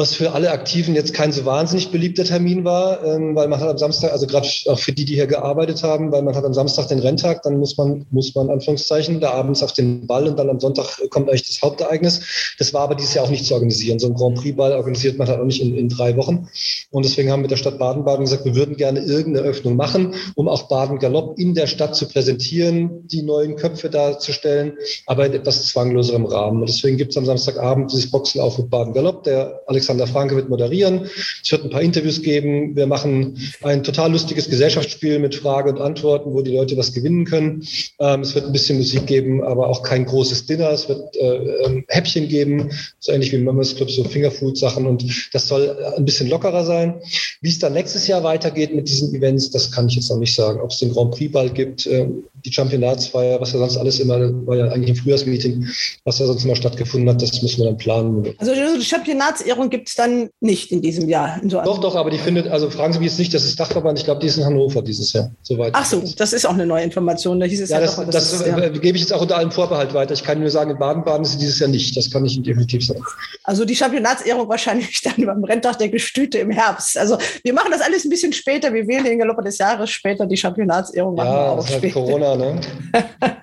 was für alle Aktiven jetzt kein so wahnsinnig beliebter Termin war, ähm, weil man hat am Samstag, also gerade auch für die, die hier gearbeitet haben, weil man hat am Samstag den Renntag, dann muss man, muss man Anführungszeichen, da abends auf den Ball und dann am Sonntag kommt eigentlich das Hauptereignis. Das war aber dieses Jahr auch nicht zu organisieren. So ein Grand Prix-Ball organisiert man halt auch nicht in, in drei Wochen. Und deswegen haben wir mit der Stadt Baden-Baden gesagt, wir würden gerne irgendeine Öffnung machen, um auch Baden-Galopp in der Stadt zu präsentieren, die neuen Köpfe darzustellen, aber in etwas zwangloserem Rahmen. Und deswegen gibt es am Samstagabend dieses Boxen auf mit Baden-Galopp. Der Alexander Alexander Franke wird moderieren. Es wird ein paar Interviews geben. Wir machen ein total lustiges Gesellschaftsspiel mit Frage und Antworten, wo die Leute was gewinnen können. Ähm, es wird ein bisschen Musik geben, aber auch kein großes Dinner. Es wird äh, ähm, Häppchen geben, so ähnlich wie Members Club, so Fingerfood-Sachen. Und das soll ein bisschen lockerer sein. Wie es dann nächstes Jahr weitergeht mit diesen Events, das kann ich jetzt noch nicht sagen. Ob es den Grand Prix bald gibt, äh, die Championatsfeier, was ja sonst alles immer, war ja eigentlich ein Frühjahrsmeeting, was ja sonst immer stattgefunden hat, das müssen wir dann planen. Also die Championatsehrung gibt es dann nicht in diesem Jahr. In so doch, doch, aber die findet, also fragen Sie mich jetzt nicht, das ist Dachverband, ich glaube, die ist in Hannover dieses Jahr. Soweit Ach so, das ist auch eine neue Information. Da hieß es ja, ja das, doch, das, das ist, ja. gebe ich jetzt auch unter allem Vorbehalt weiter. Ich kann nur sagen, in Baden-Baden ist sie dieses Jahr nicht. Das kann ich Ihnen definitiv sagen. Also die Championatsehrung wahrscheinlich dann beim Renntag der Gestüte im Herbst. Also wir machen das alles ein bisschen später. Wir wählen den Galopp des Jahres später. Die Championatsehrung machen ja, wir auch das ist halt Corona, ne?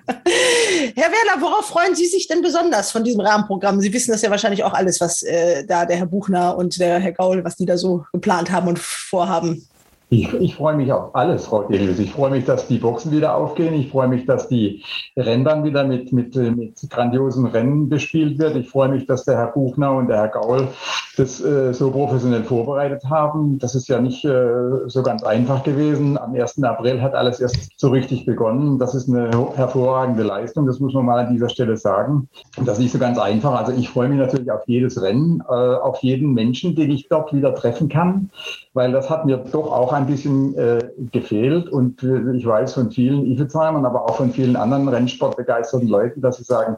Herr Werler, worauf freuen Sie sich denn besonders von diesem Rahmenprogramm? Sie wissen das ja wahrscheinlich auch alles, was äh, da der Herr Buchner und der Herr Gaul, was die da so geplant haben und vorhaben. Ich, ich freue mich auf alles, Frau Delius. Ich freue mich, dass die Boxen wieder aufgehen. Ich freue mich, dass die Rennbahn wieder mit, mit, mit grandiosen Rennen bespielt wird. Ich freue mich, dass der Herr Buchner und der Herr Gaul das äh, so professionell vorbereitet haben. Das ist ja nicht äh, so ganz einfach gewesen. Am 1. April hat alles erst so richtig begonnen. Das ist eine hervorragende Leistung. Das muss man mal an dieser Stelle sagen. Das ist nicht so ganz einfach. Also ich freue mich natürlich auf jedes Rennen, äh, auf jeden Menschen, den ich dort wieder treffen kann, weil das hat mir doch auch ein bisschen äh, gefehlt. Und äh, ich weiß von vielen Iffezheimern, aber auch von vielen anderen Rennsportbegeisterten Leuten, dass sie sagen,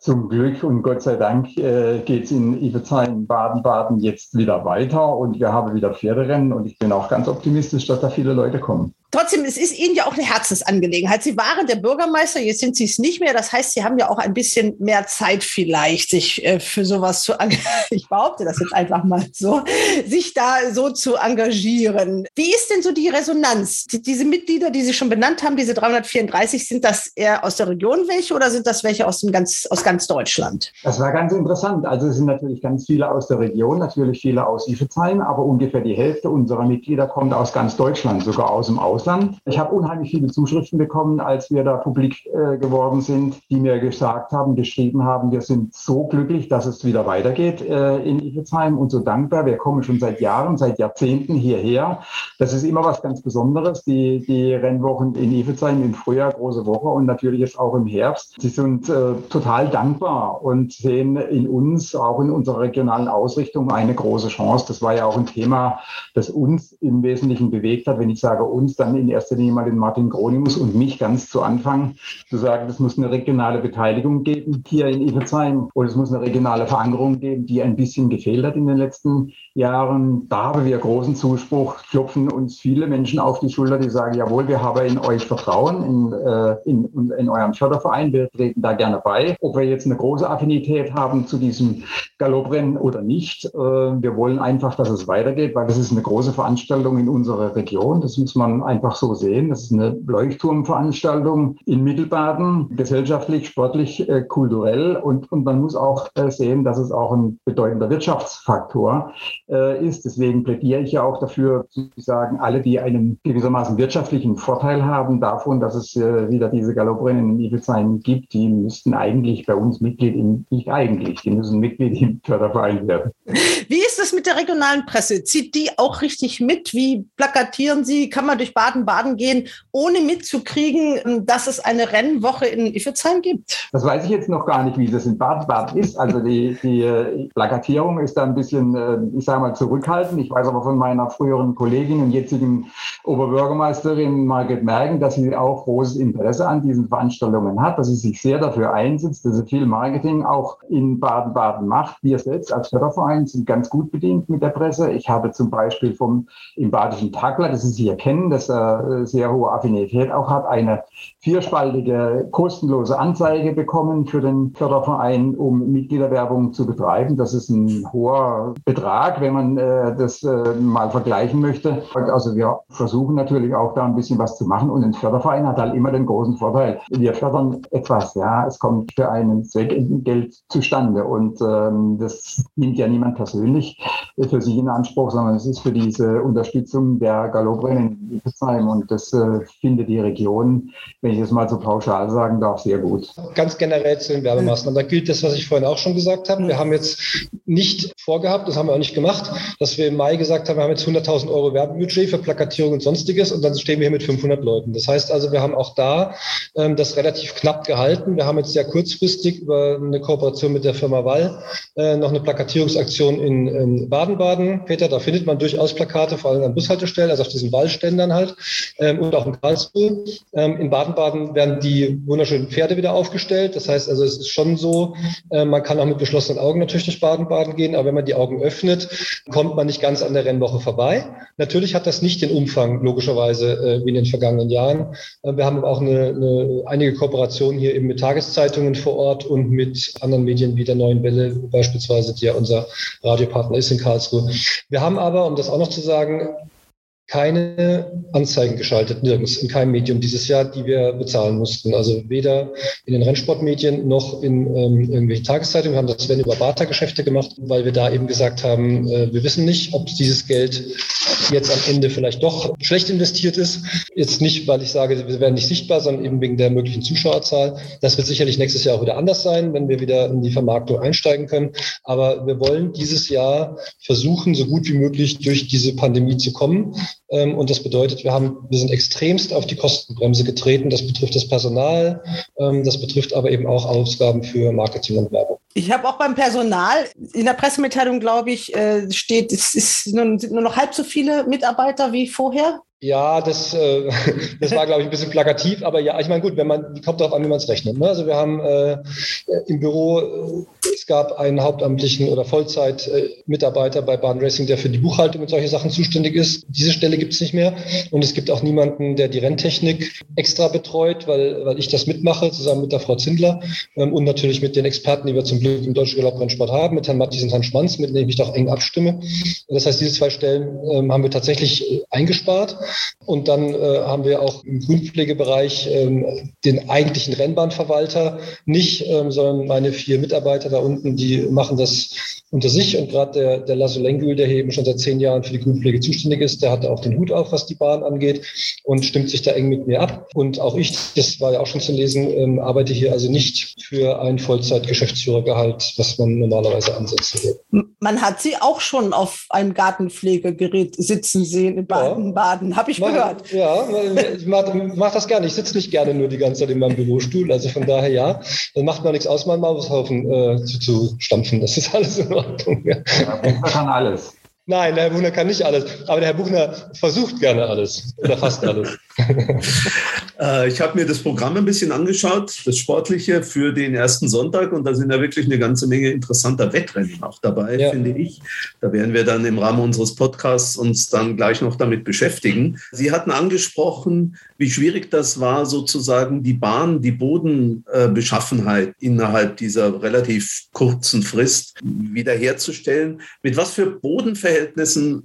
Zum Glück und Gott sei Dank äh, geht es in Iversheim, Baden-Baden jetzt wieder weiter und wir haben wieder Pferderennen und ich bin auch ganz optimistisch, dass da viele Leute kommen. Trotzdem, es ist Ihnen ja auch eine Herzensangelegenheit. Sie waren der Bürgermeister, jetzt sind Sie es nicht mehr. Das heißt, Sie haben ja auch ein bisschen mehr Zeit vielleicht, sich äh, für sowas zu engagieren. Ich behaupte das jetzt einfach mal so, sich da so zu engagieren. Wie ist denn so die Resonanz? Die, diese Mitglieder, die Sie schon benannt haben, diese 334, sind das eher aus der Region welche oder sind das welche aus, dem ganz, aus ganz Deutschland? Das war ganz interessant. Also es sind natürlich ganz viele aus der Region, natürlich viele aus Iffezheim, aber ungefähr die Hälfte unserer Mitglieder kommt aus ganz Deutschland, sogar aus dem Ausland. Ausland. Ich habe unheimlich viele Zuschriften bekommen, als wir da publik äh, geworden sind, die mir gesagt haben, geschrieben haben, wir sind so glücklich, dass es wieder weitergeht äh, in Iffezheim und so dankbar. Wir kommen schon seit Jahren, seit Jahrzehnten hierher. Das ist immer was ganz Besonderes, die, die Rennwochen in Iffezheim im Frühjahr, große Woche und natürlich jetzt auch im Herbst. Sie sind äh, total dankbar und sehen in uns, auch in unserer regionalen Ausrichtung, eine große Chance. Das war ja auch ein Thema, das uns im Wesentlichen bewegt hat. Wenn ich sage uns, dann dann in erster Linie mal den Martin Gronimus und mich ganz zu Anfang zu sagen, es muss eine regionale Beteiligung geben hier in Iversheim und es muss eine regionale Verankerung geben, die ein bisschen gefehlt hat in den letzten Jahren. Da haben wir großen Zuspruch, klopfen uns viele Menschen auf die Schulter, die sagen, jawohl, wir haben in euch Vertrauen, in, äh, in, in eurem Förderverein, wir treten da gerne bei. Ob wir jetzt eine große Affinität haben zu diesem Galopprennen oder nicht, äh, wir wollen einfach, dass es weitergeht, weil das ist eine große Veranstaltung in unserer Region. Das muss man einfach einfach so sehen. Das ist eine Leuchtturmveranstaltung in Mittelbaden, gesellschaftlich, sportlich, äh, kulturell. Und, und man muss auch äh, sehen, dass es auch ein bedeutender Wirtschaftsfaktor äh, ist. Deswegen plädiere ich ja auch dafür, zu sagen, alle, die einen gewissermaßen wirtschaftlichen Vorteil haben davon, dass es äh, wieder diese Galopprennen in Ivezein gibt, die müssten eigentlich bei uns Mitglied im, nicht eigentlich, die müssen Mitglied im Förderverein werden. Wie ist es mit der regionalen Presse? Zieht die auch richtig mit? Wie plakatieren Sie? Kann man durch Baden-Baden gehen, ohne mitzukriegen, dass es eine Rennwoche in Iffezheim gibt? Das weiß ich jetzt noch gar nicht, wie das in Baden-Baden ist. Also die, die äh, Plakatierung ist da ein bisschen, äh, ich sage mal, zurückhaltend. Ich weiß aber von meiner früheren Kollegin und jetzigen Oberbürgermeisterin Margret Mergen, dass sie auch großes Interesse an diesen Veranstaltungen hat, dass sie sich sehr dafür einsetzt, dass sie viel Marketing auch in Baden-Baden macht. Wir selbst als Förderverein sind ganz gut bedient mit der Presse. Ich habe zum Beispiel vom im Badischen Tagblatt, das Sie hier kennen, das äh, sehr hohe Affinität auch hat, eine vierspaltige kostenlose Anzeige bekommen für den Förderverein, um Mitgliederwerbung zu betreiben. Das ist ein hoher Betrag, wenn man äh, das äh, mal vergleichen möchte. Also wir versuchen natürlich auch da ein bisschen was zu machen und ein Förderverein hat halt immer den großen Vorteil. Wir fördern etwas, ja, es kommt für einen Zweck Geld zustande und ähm, das nimmt ja niemand persönlich für sich in Anspruch, sondern es ist für diese Unterstützung der Galopprennen in Iffezheim und das äh, findet die Region, wenn ich es mal so pauschal sagen darf, sehr gut. Ganz generell zu den Werbemaßnahmen. Da gilt das, was ich vorhin auch schon gesagt habe. Wir haben jetzt nicht vorgehabt, das haben wir auch nicht gemacht, dass wir im Mai gesagt haben, wir haben jetzt 100.000 Euro Werbebudget für Plakatierung und sonstiges und dann stehen wir hier mit 500 Leuten. Das heißt also, wir haben auch da ähm, das relativ knapp gehalten. Wir haben jetzt sehr kurzfristig über eine Kooperation mit der Firma Wall äh, noch eine Plakatierungsaktion in Baden-Baden. Peter, da findet man durchaus Plakate, vor allem an Bushaltestellen, also auf diesen Wallständern halt ähm, und auch in Karlsruhe. Ähm, in Baden-Baden werden die wunderschönen Pferde wieder aufgestellt. Das heißt also, es ist schon so, äh, man kann auch mit geschlossenen Augen natürlich durch Baden-Baden gehen, aber wenn man die Augen öffnet, kommt man nicht ganz an der Rennwoche vorbei. Natürlich hat das nicht den Umfang, logischerweise, äh, wie in den vergangenen Jahren. Äh, wir haben auch eine, eine, einige Kooperationen hier eben mit Tageszeitungen vor Ort und mit anderen Medien wie der Neuen Welle, beispielsweise, die ja unser Radiopartner ist in Karlsruhe. Wir haben aber, um das auch noch zu sagen, keine Anzeigen geschaltet, nirgends, in keinem Medium dieses Jahr, die wir bezahlen mussten. Also weder in den Rennsportmedien noch in ähm, irgendwelchen Tageszeitungen. Wir haben das, wenn über Barter-Geschäfte gemacht, weil wir da eben gesagt haben, äh, wir wissen nicht, ob dieses Geld jetzt am Ende vielleicht doch schlecht investiert ist. Jetzt nicht, weil ich sage, wir werden nicht sichtbar, sondern eben wegen der möglichen Zuschauerzahl. Das wird sicherlich nächstes Jahr auch wieder anders sein, wenn wir wieder in die Vermarktung einsteigen können. Aber wir wollen dieses Jahr versuchen, so gut wie möglich durch diese Pandemie zu kommen und das bedeutet, wir haben, wir sind extremst auf die Kostenbremse getreten. Das betrifft das Personal, ähm, das betrifft aber eben auch Ausgaben für Marketing und Werbung. Ich habe auch beim Personal in der Pressemitteilung, glaube ich, äh, steht, es ist sind nur noch halb so viele Mitarbeiter wie vorher. Ja, das, äh, das war, glaube ich, ein bisschen plakativ, aber ja, ich meine, gut, wenn man, kommt darauf an, wie man es rechnet. Ne? Also wir haben äh, im Büro, äh, es gab einen hauptamtlichen oder Vollzeit-Mitarbeiter bei Bahn Racing, der für die Buchhaltung und solche Sachen zuständig ist. Diese Stelle gibt es nicht mehr. Und es gibt auch niemanden, der die Renntechnik extra betreut, weil, weil ich das mitmache, zusammen mit der Frau Zindler ähm, und natürlich mit den Experten, die wir zum Glück im Deutschen Galopprennsport haben, mit Herrn Matthias und Herrn Schmanz, mit denen ich doch eng abstimme. Das heißt, diese zwei Stellen ähm, haben wir tatsächlich äh, eingespart. Und dann äh, haben wir auch im Grünpflegebereich ähm, den eigentlichen Rennbahnverwalter nicht, ähm, sondern meine vier Mitarbeiter da unten, die machen das unter sich. Und gerade der, der Lasso Lengül, der hier eben schon seit zehn Jahren für die Grünpflege zuständig ist, der hatte auch den Hut auf, was die Bahn angeht und stimmt sich da eng mit mir ab. Und auch ich, das war ja auch schon zu lesen, ähm, arbeite hier also nicht für ein Vollzeit-Geschäftsführergehalt, was man normalerweise ansetzen würde. Man hat sie auch schon auf einem Gartenpflegegerät sitzen sehen in Baden-Baden, ja. Habe ich mach, gehört. Ja, ich mache mach das gerne. Ich sitze nicht gerne nur die ganze Zeit in meinem Bürostuhl. Also von daher ja. Dann macht man nichts aus, meinen Maushaufen äh, zu, zu stampfen. Das ist alles in Ordnung. Ja. ja kann alles. Nein, der Herr Buchner kann nicht alles. Aber der Herr Buchner versucht gerne alles. Oder fast alles. Äh, ich habe mir das Programm ein bisschen angeschaut, das Sportliche für den ersten Sonntag. Und da sind ja wirklich eine ganze Menge interessanter Wettrennen auch dabei, ja. finde ich. Da werden wir dann im Rahmen unseres Podcasts uns dann gleich noch damit beschäftigen. Sie hatten angesprochen, wie schwierig das war, sozusagen die Bahn, die Bodenbeschaffenheit innerhalb dieser relativ kurzen Frist wiederherzustellen. Mit was für Bodenverhältnissen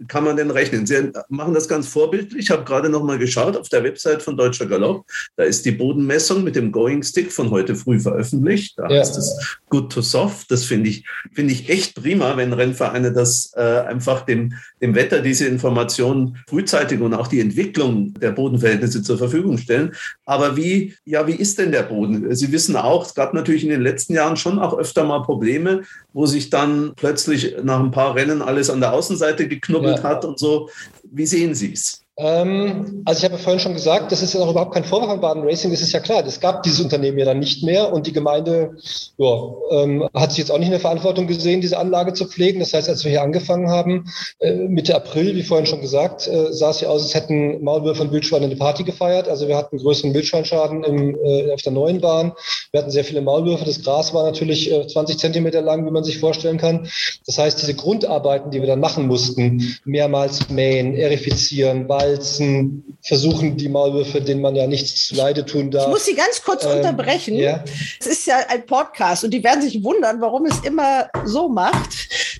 kann man denn rechnen? Sie machen das ganz vorbildlich. Ich habe gerade noch mal geschaut auf der Website von Deutscher Galopp. Da ist die Bodenmessung mit dem Going Stick von heute früh veröffentlicht. Da ja. heißt es Good to Soft. Das finde ich, finde ich echt prima, wenn Rennvereine das äh, einfach dem, dem Wetter diese Informationen frühzeitig und auch die Entwicklung der Bodenverhältnisse zur Verfügung stellen. Aber wie, ja, wie ist denn der Boden? Sie wissen auch, es gab natürlich in den letzten Jahren schon auch öfter mal Probleme, wo sich dann plötzlich nach ein paar Rennen alles an der Außenseite geknubbelt ja. hat und so. Wie sehen Sie es? Ähm, also ich habe vorhin schon gesagt, das ist ja auch überhaupt kein Vorwurf an Baden Racing, das ist ja klar, es gab dieses Unternehmen ja dann nicht mehr und die Gemeinde ja, ähm, hat sich jetzt auch nicht in der Verantwortung gesehen, diese Anlage zu pflegen. Das heißt, als wir hier angefangen haben, äh, Mitte April, wie vorhin schon gesagt, äh, sah es hier aus, als hätten Maulwürfe und Wildschweine eine Party gefeiert. Also wir hatten größeren Wildschweinschaden im, äh, auf der neuen Bahn. Wir hatten sehr viele Maulwürfe. Das Gras war natürlich äh, 20 Zentimeter lang, wie man sich vorstellen kann. Das heißt, diese Grundarbeiten, die wir dann machen mussten, mehrmals mähen, erifizieren, Walzen, versuchen die Maulwürfe, denen man ja nichts zu Leide tun darf. Ich muss Sie ganz kurz ähm, unterbrechen. Ja. Es ist ja ein Podcast und die werden sich wundern, warum es immer so macht.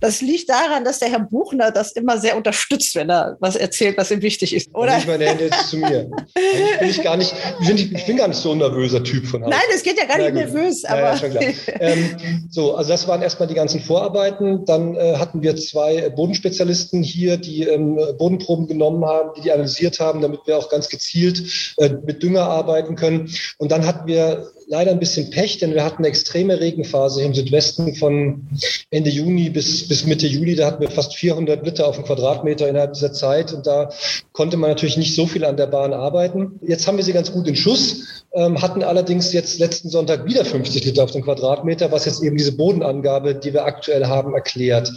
Das liegt daran, dass der Herr Buchner das immer sehr unterstützt, wenn er was erzählt, was ihm wichtig ist. Oder? Ich meine Hände jetzt zu mir. Ich bin, ich, gar nicht, ich, bin, ich bin gar nicht so ein nervöser Typ von Haus. Nein, es geht ja gar nicht nervös. Aber ja, ja, ähm, so, also das waren erstmal die ganzen Vorarbeiten. Dann äh, hatten wir zwei Bodenspezialisten hier, die ähm, Bodenproben genommen haben, die die analysiert haben, damit wir auch ganz gezielt äh, mit Dünger arbeiten können. Und dann hatten wir leider ein bisschen Pech, denn wir hatten eine extreme Regenphase im Südwesten von Ende Juni bis, bis Mitte Juli. Da hatten wir fast 400 Liter auf den Quadratmeter innerhalb dieser Zeit und da konnte man natürlich nicht so viel an der Bahn arbeiten. Jetzt haben wir sie ganz gut in Schuss, ähm, hatten allerdings jetzt letzten Sonntag wieder 50 Liter auf den Quadratmeter, was jetzt eben diese Bodenangabe, die wir aktuell haben, erklärt.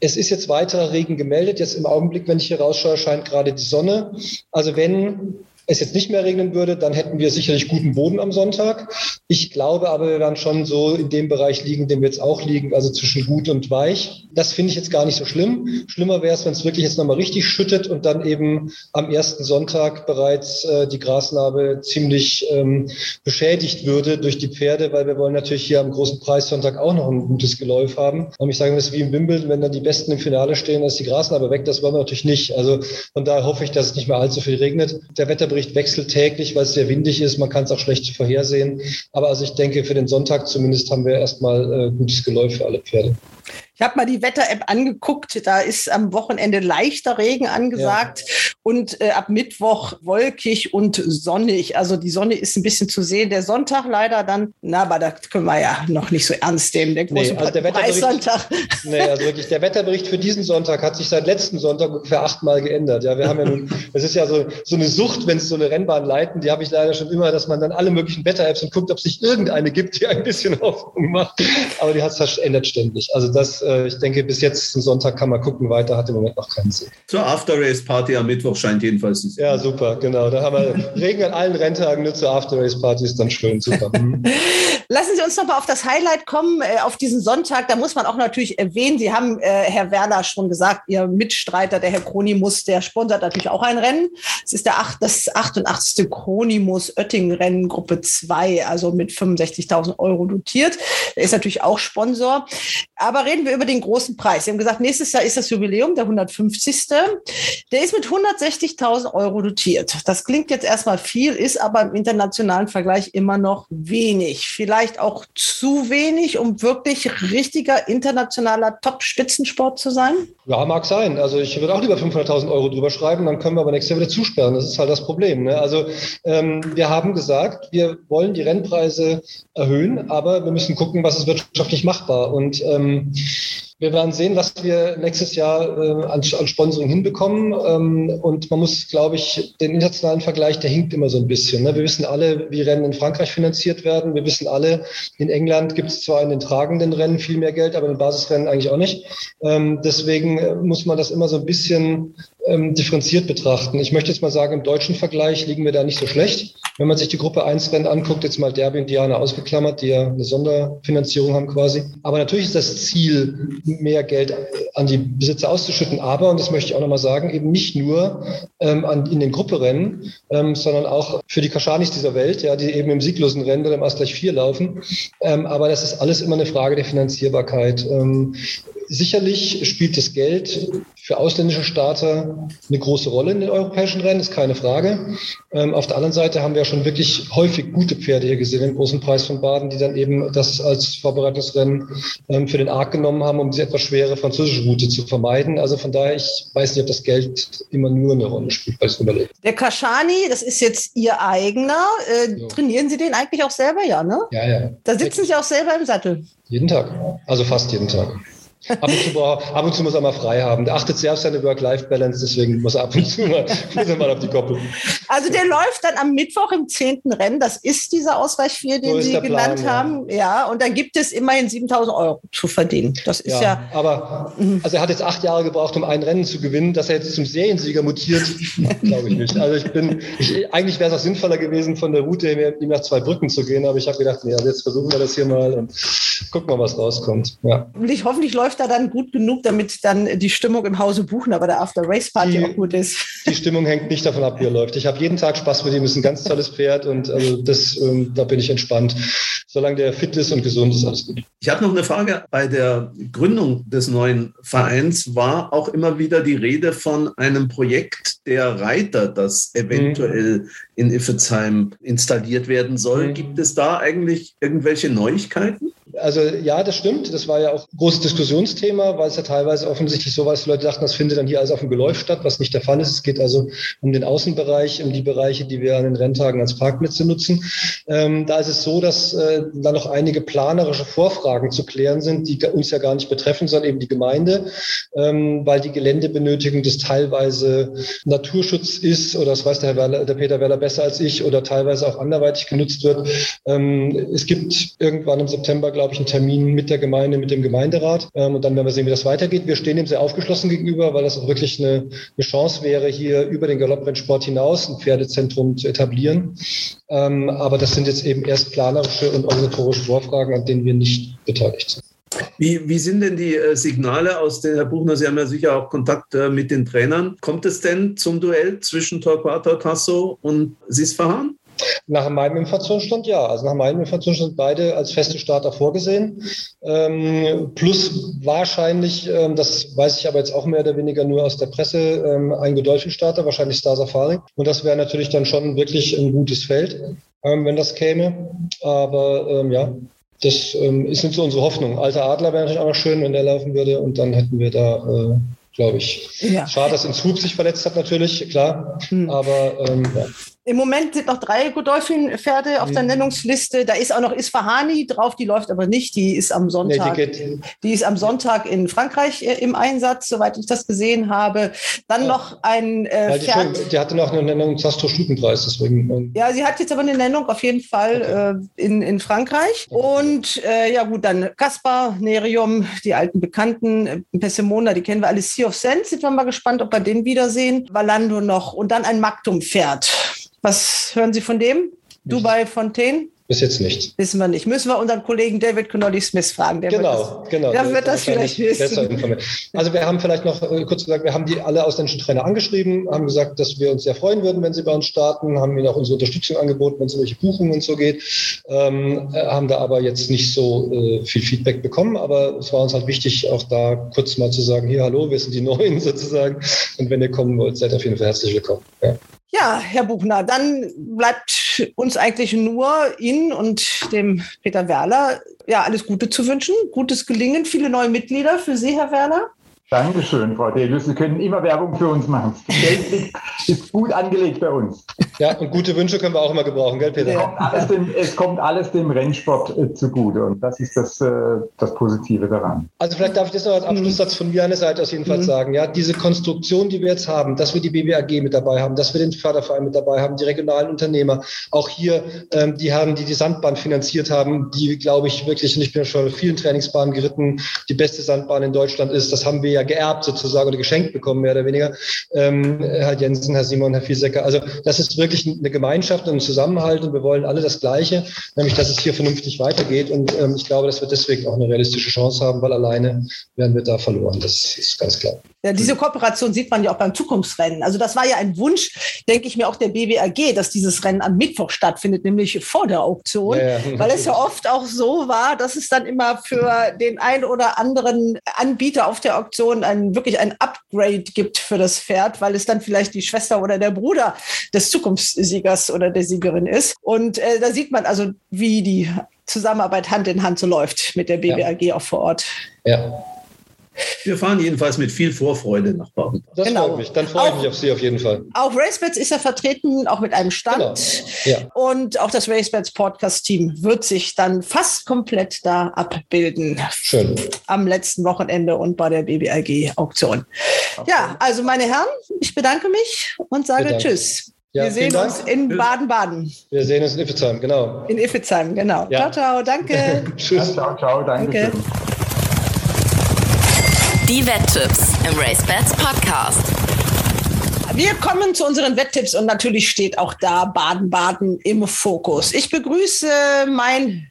Es ist jetzt weiterer Regen gemeldet. Jetzt im Augenblick, wenn ich hier rausschaue, scheint gerade die Sonne. Also wenn es jetzt nicht mehr regnen würde, dann hätten wir sicherlich guten Boden am Sonntag. Ich glaube aber, wir werden schon so in dem Bereich liegen, dem wir jetzt auch liegen, also zwischen gut und weich. Das finde ich jetzt gar nicht so schlimm. Schlimmer wäre es, wenn es wirklich jetzt nochmal richtig schüttet und dann eben am ersten Sonntag bereits äh, die Grasnarbe ziemlich ähm, beschädigt würde durch die Pferde, weil wir wollen natürlich hier am großen Preissonntag auch noch ein gutes Geläuf haben. Und ich sage das wie im Wimbledon, wenn dann die Besten im Finale stehen, ist die Grasnarbe weg. Das wollen wir natürlich nicht. Also von daher hoffe ich, dass es nicht mehr allzu viel regnet. Der Wetter Wetterbericht wechselt täglich, weil es sehr windig ist. Man kann es auch schlecht vorhersehen. Aber also ich denke, für den Sonntag zumindest haben wir erstmal äh, gutes Geläuf für alle Pferde. Ich habe mal die Wetter-App angeguckt. Da ist am Wochenende leichter Regen angesagt ja. und äh, ab Mittwoch wolkig und sonnig. Also die Sonne ist ein bisschen zu sehen. Der Sonntag leider dann, na, aber das können wir ja noch nicht so ernst nehmen. Der große nee, also der Preissonntag. Nee, also wirklich, der Wetterbericht für diesen Sonntag hat sich seit letzten Sonntag ungefähr achtmal geändert. Ja, wir haben ja nun, es ist ja so, so eine Sucht, wenn es so eine Rennbahn leiten, die habe ich leider schon immer, dass man dann alle möglichen Wetter-Apps und guckt, ob es nicht irgendeine gibt, die ein bisschen Hoffnung macht. Aber die hat es verändert ständig. Also das äh, ich denke, bis jetzt zum Sonntag kann man gucken, weiter hat im Moment noch keinen Sinn. Zur After-Race-Party am Mittwoch scheint jedenfalls zu Ja, super, genau. Da haben wir Regen an allen Renntagen, nur zur After-Race-Party ist dann schön, super. Lassen Sie uns noch mal auf das Highlight kommen, äh, auf diesen Sonntag. Da muss man auch natürlich erwähnen, Sie haben, äh, Herr Werner, schon gesagt, Ihr Mitstreiter, der Herr Kronimus, der sponsert natürlich auch ein Rennen. Es ist der acht, das 88. Kronimus Oettingen-Rennen, Gruppe 2, also mit 65.000 Euro dotiert. Der ist natürlich auch Sponsor. Aber reden wir über den großen Preis. Sie haben gesagt, nächstes Jahr ist das Jubiläum, der 150. Der ist mit 160.000 Euro dotiert. Das klingt jetzt erstmal viel, ist aber im internationalen Vergleich immer noch wenig. Vielleicht auch zu wenig, um wirklich richtiger internationaler Top-Spitzensport zu sein? Ja, mag sein. Also ich würde auch lieber 500.000 Euro drüber schreiben, dann können wir aber nächstes Jahr wieder zusperren. Das ist halt das Problem. Ne? Also ähm, wir haben gesagt, wir wollen die Rennpreise erhöhen, aber wir müssen gucken, was ist wirtschaftlich machbar. Und ähm, wir werden sehen, was wir nächstes Jahr äh, an, an Sponsoring hinbekommen. Ähm, und man muss, glaube ich, den internationalen Vergleich, der hinkt immer so ein bisschen. Ne? Wir wissen alle, wie Rennen in Frankreich finanziert werden. Wir wissen alle, in England gibt es zwar in den tragenden Rennen viel mehr Geld, aber in den Basisrennen eigentlich auch nicht. Ähm, deswegen äh, muss man das immer so ein bisschen ähm, differenziert betrachten. Ich möchte jetzt mal sagen, im deutschen Vergleich liegen wir da nicht so schlecht. Wenn man sich die Gruppe 1 Rennen anguckt, jetzt mal Derby und Diana ausgeklammert, die ja eine Sonderfinanzierung haben quasi. Aber natürlich ist das Ziel, mehr Geld an die Besitzer auszuschütten. Aber, und das möchte ich auch nochmal sagen, eben nicht nur ähm, an, in den Grupperennen, ähm, sondern auch für die Kaschanis dieser Welt, ja, die eben im sieglosen Rennen oder im Asterich 4 laufen. Ähm, aber das ist alles immer eine Frage der Finanzierbarkeit. Sicherlich spielt das Geld für ausländische Starter eine große Rolle in den europäischen Rennen, ist keine Frage. Ähm, auf der anderen Seite haben wir ja schon wirklich häufig gute Pferde hier gesehen im großen Preis von Baden, die dann eben das als Vorbereitungsrennen ähm, für den Arc genommen haben, um diese etwas schwere französische Route zu vermeiden. Also von daher, ich weiß nicht, ob das Geld immer nur eine Rolle spielt bei Überlegen. Der Kashani, das ist jetzt Ihr eigener. Äh, Ja. Trainieren Sie den eigentlich auch selber, ja, ne? Ja, ja. Da sitzen Sie auch selber im Sattel. Jeden Tag. Also fast jeden Tag. Ab und, zu, ab und zu muss er mal frei haben. Der achtet sehr auf seine Work-Life-Balance, deswegen muss er ab und zu mal, muss er mal auf die Koppel. Also der läuft dann am Mittwoch im zehnten Rennen. Das ist dieser Ausweich 4, den So Sie der Plan, genannt ja. haben. Ja, und dann gibt es immerhin 7000 Euro zu verdienen. Das ist Ja, ja, aber also er hat jetzt acht Jahre gebraucht, um ein Rennen zu gewinnen. Dass er jetzt zum Seriensieger mutiert, glaube ich nicht. Also ich bin, ich, eigentlich wäre es auch sinnvoller gewesen, von der Route ihm nach zwei Brücken zu gehen. Aber ich habe gedacht, nee, also jetzt versuchen wir das hier mal und gucken mal, was rauskommt. Ja. hoffentlich, hoffentlich läuft er dann gut genug, damit dann die Stimmung im Hause Buchner bei der After-Race-Party Die- auch gut ist. Die Stimmung hängt nicht davon ab, wie er läuft. Ich habe jeden Tag Spaß mit ihm, ist ein ganz tolles Pferd und also das, ähm, da bin ich entspannt. Solange der fit ist und gesund ist, alles gut. Ich habe noch eine Frage. Bei der Gründung des neuen Vereins war auch immer wieder die Rede von einem Projekt der Reiter, das eventuell in Iffezheim installiert werden soll. Mhm. Gibt es da eigentlich irgendwelche Neuigkeiten? Also ja, das stimmt. Das war ja auch ein großes Diskussionsthema, weil es ja teilweise offensichtlich so war, dass Leute dachten, das findet dann hier alles auf dem Geläuf statt, was nicht der Fall ist. Es geht also um den Außenbereich, um die Bereiche, die wir an den Renntagen als Parkplätze nutzen. Ähm, da ist es so, dass äh, da noch einige planerische Vorfragen zu klären sind, die uns ja gar nicht betreffen, sondern eben die Gemeinde, ähm, weil die Geländebenötigung das teilweise Naturschutz ist oder das weiß der, Herr Werler, der Peter Weller besser als ich oder teilweise auch anderweitig genutzt wird. Ähm, es gibt irgendwann im September, glaube ich, einen Termin mit der Gemeinde, mit dem Gemeinderat. Ähm, und dann werden wir sehen, wie das weitergeht. Wir stehen dem sehr aufgeschlossen gegenüber, weil das auch wirklich eine, eine Chance wäre, hier über den Galopprennsport hinaus ein Pferdezentrum zu etablieren. Ähm, aber das sind jetzt eben erst planerische und organisatorische Vorfragen, an denen wir nicht beteiligt sind. Wie, wie sind denn die äh, Signale aus den, Herr Buchner, Sie haben ja sicher auch Kontakt äh, mit den Trainern. Kommt es denn zum Duell zwischen Torquato Tasso und Sisfahan? Nach meinem Informationsstand ja. Also nach meinem Informationsstand beide als feste Starter vorgesehen. Ähm, plus wahrscheinlich, ähm, das weiß ich aber jetzt auch mehr oder weniger nur aus der Presse, ähm, ein Godolphin-Starter, wahrscheinlich Star Safari. Und das wäre natürlich dann schon wirklich ein gutes Feld, ähm, wenn das käme. Aber ähm, ja, das ähm, ist nicht so unsere Hoffnung. Alter Adler wäre natürlich auch noch schön, wenn der laufen würde. Und dann hätten wir da, äh, glaube ich, Ja. schade, dass Inzwub sich verletzt hat natürlich, klar. Hm. Aber ähm, ja. Im Moment sind noch drei Godolphin-Pferde auf der Mhm. Nennungsliste. Da ist auch noch Isfahani drauf, die läuft aber nicht. Die ist am Nee, Sonntag. die geht, Die ist am Sonntag in Frankreich äh, im Einsatz, soweit ich das gesehen habe. Dann Ja. noch ein äh, weil die, Pferd. die hatte noch eine Nennung Zastro-Stutenpreis, deswegen. ähm, Ja, sie hat jetzt aber eine Nennung auf jeden Fall äh, in, in Frankreich. Und äh, ja gut, dann Kaspar, Nerium, die alten Bekannten, äh, Pessimona, die kennen wir alle. Sea of Sense, sind wir mal gespannt, ob wir den wiedersehen. Valando noch und dann ein Magdum-Pferd. Was hören Sie von dem? Dubai Fontaine? Bis jetzt nicht. Wissen wir nicht. Müssen wir unseren Kollegen David Connolly Smith fragen. Der Genau, genau. Der Der wird das vielleicht wissen. Also wir haben vielleicht noch äh, kurz gesagt, wir haben die alle ausländischen Trainer angeschrieben, haben gesagt, dass wir uns sehr freuen würden, wenn sie bei uns starten, haben ihnen auch unsere Unterstützung angeboten, wenn es um welche Buchungen und so geht, ähm, äh, haben da aber jetzt nicht so äh, viel Feedback bekommen, aber es war uns halt wichtig, auch da kurz mal zu sagen, hier, hallo, wir sind die Neuen sozusagen und wenn ihr kommen wollt, seid auf jeden Fall herzlich willkommen. Ja. Ja, Herr Buchner, dann bleibt uns eigentlich nur Ihnen und dem Peter Werler ja alles Gute zu wünschen, gutes Gelingen, viele neue Mitglieder für Sie, Herr Werler. Dankeschön, Frau Delius. Sie können immer Werbung für uns machen. Geld ist gut angelegt bei uns. ja, und gute Wünsche können wir auch immer gebrauchen, gell, Peter? Ja. Kommt alles dem, es kommt alles dem Rennsport äh, zugute und das ist das, äh, das Positive daran. Also vielleicht darf ich das noch als Abschlusssatz von mir an der Seite aus jedenfalls sagen. Ja, diese Konstruktion, die wir jetzt haben, dass wir die BBAG mit dabei haben, dass wir den Förderverein mit dabei haben, die regionalen Unternehmer, auch hier, ähm, die haben, die die Sandbahn finanziert haben, die, glaube ich, wirklich, und ich bin ja schon auf vielen Trainingsbahnen geritten, die beste Sandbahn in Deutschland ist. Das haben wir ja geerbt sozusagen oder geschenkt bekommen, mehr oder weniger. Ähm, Herr Jensen, Herr Simon, Herr Fiesecker. Also das ist wirklich eine Gemeinschaft und ein Zusammenhalt und wir wollen alle das Gleiche, nämlich dass es hier vernünftig weitergeht. Und ähm, ich glaube, dass wir deswegen auch eine realistische Chance haben, weil alleine werden wir da verloren. Das ist ganz klar. Ja, diese Kooperation sieht man ja auch beim Zukunftsrennen. Also das war ja ein Wunsch, denke ich mir, auch der BBAG, dass dieses Rennen am Mittwoch stattfindet, nämlich vor der Auktion. Ja, ja. Weil es ja oft auch so war, dass es dann immer für den ein oder anderen Anbieter auf der Auktion ein, wirklich ein Upgrade gibt für das Pferd, weil es dann vielleicht die Schwester oder der Bruder des Zukunftssiegers oder der Siegerin ist. Und äh, da sieht man also, wie die Zusammenarbeit Hand in Hand so läuft mit der BBAG auch vor Ort. Ja, Wir fahren jedenfalls mit viel Vorfreude nach Baden. das Genau. freut mich. Dann freue ich mich auf Sie auf jeden Fall. Auch RaceBets ist ja vertreten, auch mit einem Stand. Ja. Und auch das RaceBets Podcast-Team wird sich dann fast komplett da abbilden. Schön. Am letzten Wochenende und bei der BBAG-Auktion. Ja, also meine Herren, ich bedanke mich und sage Dank. Tschüss. Ja, Wir sehen uns in. Baden-Baden, Wir sehen uns in Iffezheim, genau. in Iffezheim, genau. Ja. Ciao, ciao, danke. Tschüss. Ciao, ciao, danke Danke. Die Wetttipps im RaceBets Podcast. Wir kommen zu unseren Wetttipps und natürlich steht auch da Baden-Baden im Fokus. Ich begrüße mein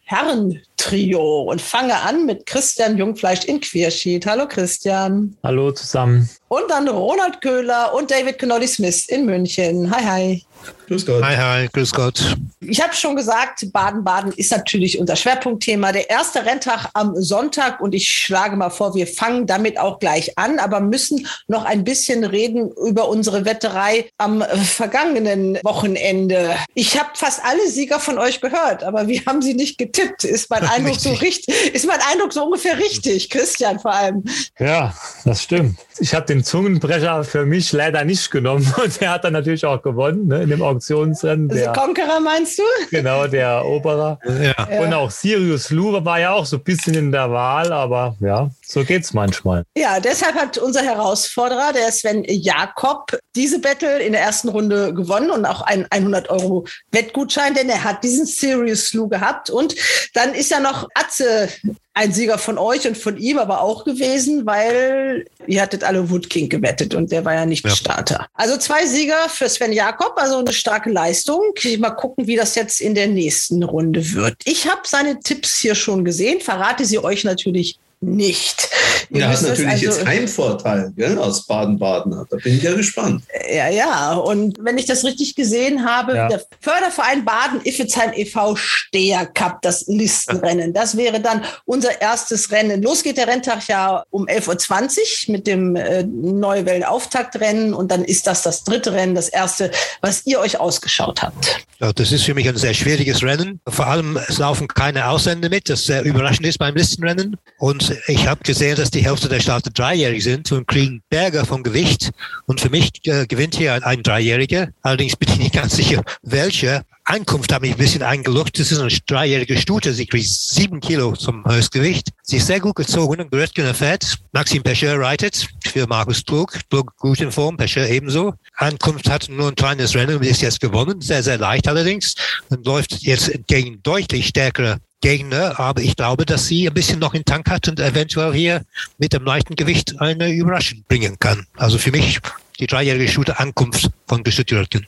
Herrentrio und fange an mit Christian Jungfleisch in Queerschied. Hallo Christian. Hallo zusammen. Und dann Ronald Köhler und David Connolly Smith in München. Hi, hi. Grüß Gott. Hi, hi, grüß Gott. Ich habe schon gesagt, Baden-Baden ist natürlich unser Schwerpunktthema. Der erste Renntag am Sonntag und ich schlage mal vor, wir fangen damit auch gleich an, aber müssen noch ein bisschen reden über unsere Wetterei am äh, vergangenen Wochenende. Ich habe fast alle Sieger von euch gehört, aber wir haben sie nicht getippt. Ist mein Eindruck so richtig? Ist mein Eindruck so ungefähr richtig? Christian vor allem. Ja, das stimmt. Ich habe den Zungenbrecher für mich leider nicht genommen und der hat dann natürlich auch gewonnen ne, in dem Auktionsrennen. Also Der, Conqueror meinst du? genau, der Eroberer. Ja. Und auch Sirius Lure war ja auch so ein bisschen in der Wahl, aber ja, so geht's manchmal. Ja, deshalb hat unser Herausforderer, der Sven Jakob, diese Battle in der ersten Runde gewonnen und auch einen 100 Euro Wettgutschein, denn er hat diesen Serious Slew gehabt. Und dann ist ja noch Atze ein Sieger von euch und von ihm aber auch gewesen, weil ihr hattet alle Wood King gewettet und der war ja nicht Ja. Starter. Also zwei Sieger für Sven Jakob, also eine starke Leistung. Mal gucken, wie das jetzt in der nächsten Runde wird. Ich habe seine Tipps hier schon gesehen, verrate sie euch natürlich nicht. Ihr müsst es natürlich also- jetzt Heimvorteil gell, aus Baden-Baden. Da bin ich ja gespannt. Ja, ja. Und wenn ich das richtig gesehen habe, Ja. der Förderverein Baden-Iffezheim e.V. Steher Cup, das Listenrennen. Das wäre dann unser erstes Rennen. Los geht der Renntag ja um 11.20 Uhr mit dem äh, Neuwellen-Auftaktrennen. Und dann ist das das dritte Rennen, das erste, was ihr euch ausgeschaut habt. Ja, das ist für mich ein sehr schwieriges Rennen. Vor allem, es laufen keine Ausländer mit, das sehr überraschend ist beim Listenrennen. Und Ich habe gesehen, dass die Hälfte der Starter dreijährig sind und kriegen Berge vom Gewicht. Und für mich äh, gewinnt hier ein, ein Dreijähriger. Allerdings bin ich nicht ganz sicher, welcher. Ankunft habe ich ein bisschen eingelucht. Das ist eine dreijährige Stute. Sie kriegt sieben Kilo zum Höchstgewicht. Sie ist sehr gut gezogen und Grötgener fährt. Maxim Pescher reitet für Markus Klug. Klug gut in Form, Pescher ebenso. Ankunft hat nur ein kleines Rennen und ist jetzt gewonnen. Sehr, sehr leicht allerdings. Und läuft jetzt gegen deutlich stärkere Gegner, aber ich glaube, dass sie ein bisschen noch in Tank hat und eventuell hier mit dem leichten Gewicht eine Überraschung bringen kann. Also für mich die dreijährige Shooter Ankunft von Gestüttelten.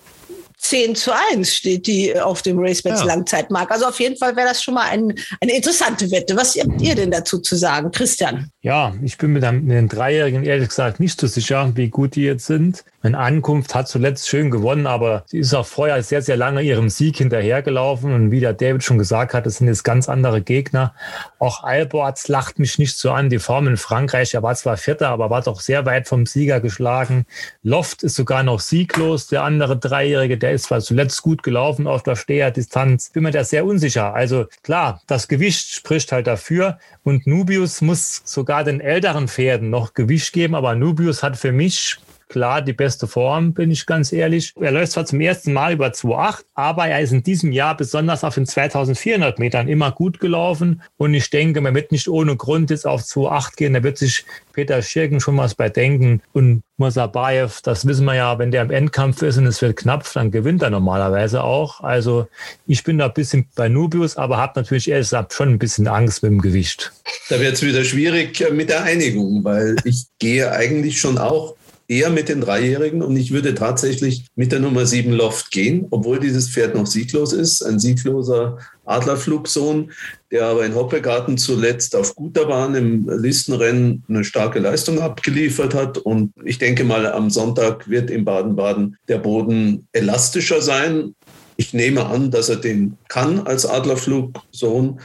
10 zu 1 steht die auf dem RaceBets ja. Langzeitmarkt. Also auf jeden Fall wäre das schon mal ein, eine interessante Wette. Was habt ihr denn dazu zu sagen, Christian? Ja, ich bin mit, einem, mit den Dreijährigen ehrlich gesagt nicht so sicher, wie gut die jetzt sind. Meine Ankunft hat zuletzt schön gewonnen, aber sie ist auch vorher sehr, sehr lange ihrem Sieg hinterhergelaufen. Und wie der David schon gesagt hat, das sind jetzt ganz andere Gegner. Auch Alborz lacht mich nicht so an. Die Form in Frankreich, er war zwar Vierter, aber war doch sehr weit vom Sieger geschlagen. Loft ist sogar noch sieglos. Der andere Dreijährige, der ist zwar zuletzt gut gelaufen auf der Steherdistanz. Bin mir da sehr unsicher. Also klar, das Gewicht spricht halt dafür. Und Nubius muss sogar den älteren Pferden noch Gewicht geben. Aber Nubius hat für mich klar die beste Form, bin ich ganz ehrlich. Er läuft zwar zum ersten Mal über 2,8, aber er ist in diesem Jahr besonders auf den 2400 Metern immer gut gelaufen. Und ich denke, man wird nicht ohne Grund jetzt auf 2,8 gehen. Da wird sich Peter Schirken schon was bei denken. Und Musabayev, das wissen wir ja, wenn der im Endkampf ist und es wird knapp, dann gewinnt er normalerweise auch. Also ich bin da ein bisschen bei Nubius, aber habe natürlich ehrlich gesagt schon ein bisschen Angst mit dem Gewicht. Da wird es wieder schwierig mit der Einigung, weil ich gehe eigentlich schon auch eher mit den Dreijährigen und ich würde tatsächlich mit der Nummer 7 Loft gehen, obwohl dieses Pferd noch sieglos ist, ein siegloser Adlerflugsohn, der aber in Hoppegarten zuletzt auf guter Bahn im Listenrennen eine starke Leistung abgeliefert hat. Und ich denke mal, am Sonntag wird in Baden-Baden der Boden elastischer sein. Ich nehme an, dass er den kann als Adlerflugsohn.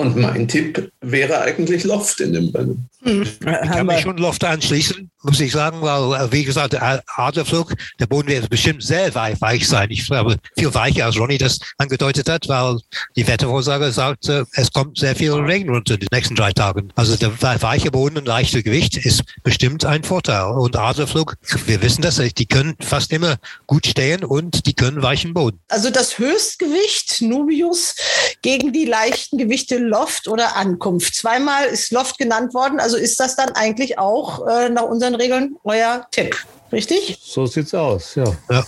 Und mein Tipp wäre eigentlich Loft in dem Rennen. Hm. Ich kann mich schon Loft anschließen muss ich sagen, weil, äh, wie gesagt, der Adlerflug, der Boden wird bestimmt sehr weich sein. Ich glaube, viel weicher, als Ronny das angedeutet hat, weil die Wettervorsage sagt, es kommt sehr viel Regen runter die nächsten drei Tagen. Also der weiche Boden und leichte Gewicht ist bestimmt ein Vorteil. Und Adlerflug, wir wissen das, die können fast immer gut stehen und die können weichen Boden. Also das Höchstgewicht Nubius gegen die leichten Gewichte Loft oder Ankunft. Zweimal ist Loft genannt worden. Also ist das dann eigentlich auch äh, nach unseren Regeln euer Tipp, richtig? So sieht's aus, ja. ja.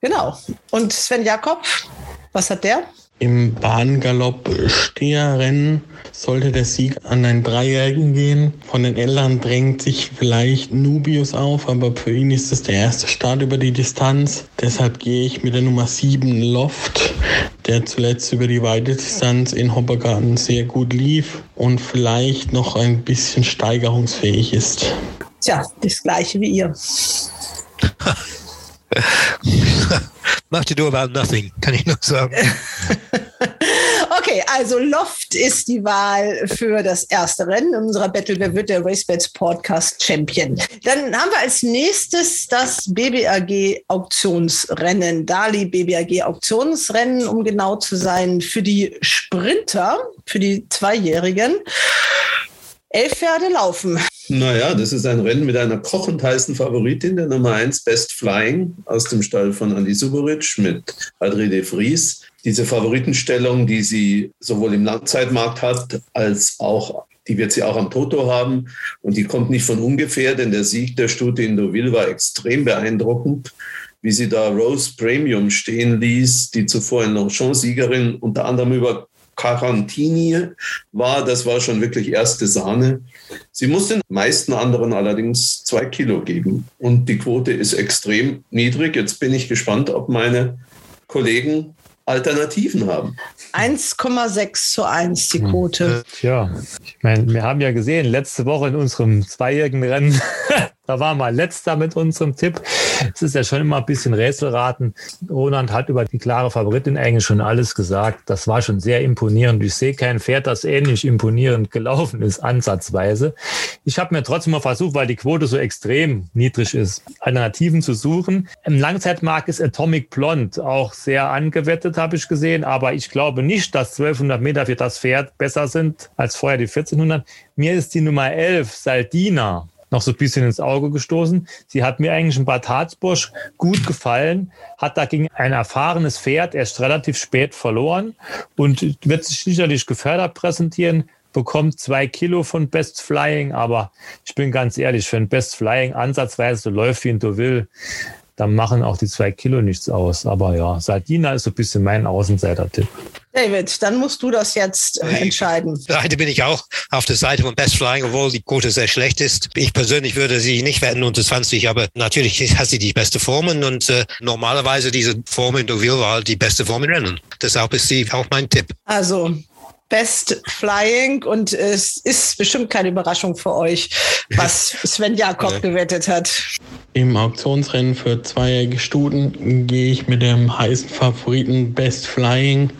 Genau. Und Sven Jakob, was hat der? Im Bahngalopp Steherrennen sollte der Sieg an einen Dreijährigen gehen. Von den Eltern drängt sich vielleicht Nubius auf, aber für ihn ist es der erste Start über die Distanz. Deshalb gehe ich mit der Nummer 7 Loft, der zuletzt über die Weitdistanz in Hoppergarten sehr gut lief und vielleicht noch ein bisschen steigerungsfähig ist. Tja, das gleiche wie ihr. Macht you do about nothing, kann ich nur sagen. okay, also Loft ist die Wahl für das erste Rennen unserer Battle. Wer wird der RaceBets Podcast Champion? Dann haben wir als nächstes das BBAG Auktionsrennen. Dali BBAG Auktionsrennen, um genau zu sein, für die Sprinter, für die Zweijährigen. Elf Pferde laufen. Naja, das ist ein Rennen mit einer kochend heißen Favoritin, der Nummer 1 Best Flying aus dem Stall von Andi Suboric mit Adri de Vries. Diese Favoritenstellung, die sie sowohl im Langzeitmarkt hat, als auch die wird sie auch am Toto haben. Und die kommt nicht von ungefähr, denn der Sieg der Stute in Deauville war extrem beeindruckend, wie sie da Rose Premium stehen ließ, die zuvor in Longchamp-Siegerin unter anderem über Quarantini war, das war schon wirklich erste Sahne. Sie muss den meisten anderen allerdings zwei Kilo geben. Und die Quote ist extrem niedrig. Jetzt bin ich gespannt, ob meine Kollegen Alternativen haben. 1,6 zu 1 die Quote. Tja, ich meine, wir haben ja gesehen, letzte Woche in unserem zweijährigen Rennen, Da war mal letzter mit unserem Tipp. Es ist ja schon immer ein bisschen Rätselraten. Roland hat über die klare Favoritin eigentlich schon alles gesagt. Das war schon sehr imponierend. Ich sehe kein Pferd, das ähnlich imponierend gelaufen ist, ansatzweise. Ich habe mir trotzdem mal versucht, weil die Quote so extrem niedrig ist, Alternativen zu suchen. Im Langzeitmarkt ist Atomic Blonde auch sehr angewettet, habe ich gesehen. Aber ich glaube nicht, dass 1200 Meter für das Pferd besser sind als vorher die 1400. Mir ist die Nummer 11, Saldina, noch so ein bisschen ins Auge gestoßen. Sie hat mir eigentlich ein Bad Harzburg gut gefallen, hat dagegen ein erfahrenes Pferd erst relativ spät verloren und wird sich sicherlich gefördert präsentieren bekommt zwei Kilo von Best Flying, aber ich bin ganz ehrlich, wenn Best Flying ansatzweise läuft wie in Deauville, dann machen auch die zwei Kilo nichts aus. Aber ja, Sardina ist so ein bisschen mein Außenseiter-Tipp. David, dann musst du das jetzt äh, entscheiden. Heute bin ich auch auf der Seite von Best Flying, obwohl die Quote sehr schlecht ist. Ich persönlich würde sie nicht werden unter 20, aber natürlich hat sie die beste Formen und äh, normalerweise diese Form in Deauville war die beste Form in Rennen. Deshalb ist sie auch mein Tipp. Also Best Flying und es ist bestimmt keine Überraschung für euch, was Sven Jakob gewettet hat. Im Auktionsrennen für zweijährige Stuten gehe ich mit dem heißen Favoriten Best Flying.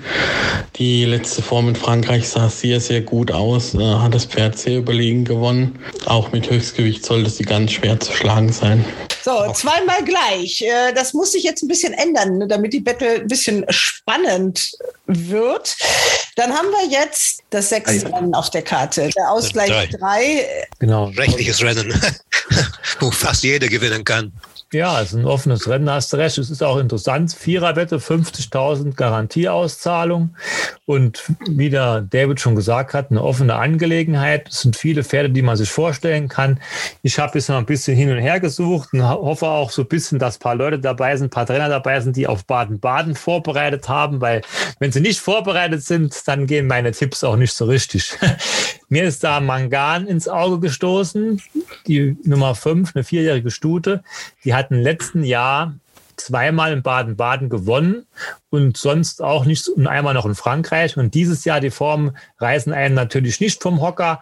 Die letzte Form in Frankreich sah sehr, sehr gut aus. Da hat das Pferd sehr überlegen gewonnen. Auch mit Höchstgewicht sollte sie ganz schwer zu schlagen sein. So, zweimal gleich. Äh, das muss sich jetzt ein bisschen ändern, ne, damit die Battle ein bisschen spannend wird. Dann haben wir jetzt das sechste Rennen auf der Karte. Der Ausgleich drei. drei. Genau. Rechtliches Rennen, wo fast jeder gewinnen kann. Ja, es ist ein offenes Rennen, hast du recht. Es ist auch interessant. Viererwette, 50.000 Garantieauszahlung. Und wie der David schon gesagt hat, eine offene Angelegenheit. Es sind viele Pferde, die man sich vorstellen kann. Ich habe jetzt noch ein bisschen hin und her gesucht und hoffe auch so ein bisschen, dass ein paar Leute dabei sind, ein paar Trainer dabei sind, die auf Baden-Baden vorbereitet haben, weil wenn sie nicht vorbereitet sind, dann gehen meine Tipps auch nicht so richtig. Mir ist da Mangan ins Auge gestoßen, die Nummer 5, eine vierjährige Stute. Die hat im letzten Jahr zweimal in Baden-Baden gewonnen und sonst auch nicht und einmal noch in Frankreich. Und dieses Jahr die Formen reißen einen natürlich nicht vom Hocker.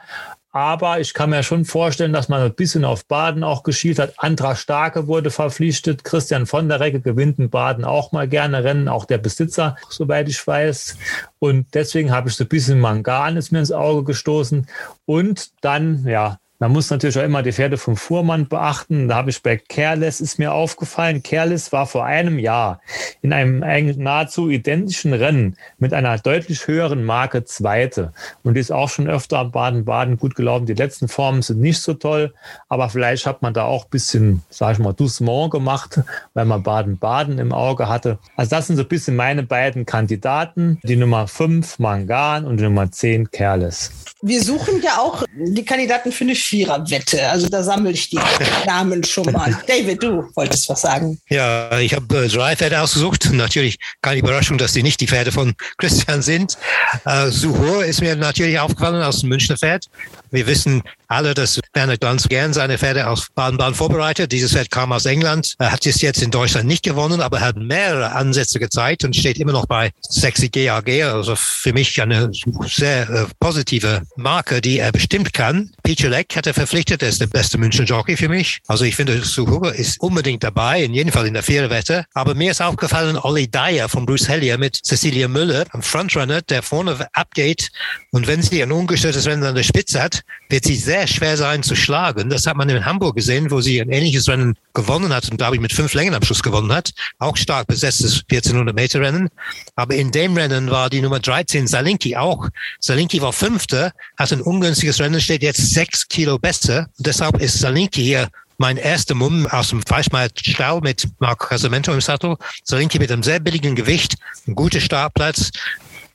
Aber ich kann mir schon vorstellen, dass man ein bisschen auf Baden auch geschielt hat. Andra Starke wurde verpflichtet. Christian von der Recke gewinnt in Baden auch mal gerne Rennen, auch der Besitzer, soweit ich weiß. Und deswegen habe ich so ein bisschen Mangan ist mir ins Auge gestoßen. Und dann, ja, man muss natürlich auch immer die Pferde vom Fuhrmann beachten. Da habe ich bei Careless ist mir aufgefallen. Careless war vor einem Jahr in einem nahezu identischen Rennen mit einer deutlich höheren Marke Zweite. Und die ist auch schon öfter am Baden-Baden gut gelaufen. Die letzten Formen sind nicht so toll, aber vielleicht hat man da auch ein bisschen, sag ich mal, Doucement gemacht, weil man Baden-Baden im Auge hatte. Also das sind so ein bisschen meine beiden Kandidaten. Die Nummer 5 Mangan und die Nummer 10 Careless. Wir suchen ja auch die Kandidaten für eine Viererwette. Also da sammle ich die Namen schon mal. David, du wolltest was sagen. Ja, ich habe äh, drei Pferde ausgesucht. Natürlich keine Überraschung, dass die nicht die Pferde von Christian sind. Äh, Suhur ist mir natürlich aufgefallen aus dem Münchner Pferd. Wir wissen alle, dass Werner ganz gern seine Pferde aus Baden-Baden vorbereitet. Dieses Pferd kam aus England, er hat es jetzt in Deutschland nicht gewonnen, aber er hat mehrere Ansätze gezeigt und steht immer noch bei 60 GAG. Also für mich eine sehr äh, positive Marke, die er bestimmt kann. Leck hat er verpflichtet, er ist der beste München Jockey für mich. Also ich finde, Suhuga ist unbedingt dabei, in jedem Fall in der Viererwette. Aber mir ist aufgefallen, Olli Dyer von Bruce Hellier mit Cecilia Müller, ein Frontrunner, der vorne abgeht. Und wenn sie ein ungestörtes Rennen an der Spitze hat, wird sie sehr schwer sein zu schlagen. Das hat man in Hamburg gesehen, wo sie ein ähnliches Rennen gewonnen hat und glaube ich mit fünf Längen am Schluss gewonnen hat. Auch stark besetztes 1400 Meter Rennen. Aber in dem Rennen war die Nummer 13 Salinki auch. Salinki war Fünfter, hat ein ungünstiges Rennen, steht jetzt sechs Kilo besser. Deshalb ist Salinki hier mein erster Mumm aus dem Fleischmarktstall mit Marco Casamento im Sattel. Salinki mit einem sehr billigen Gewicht, ein guter Startplatz.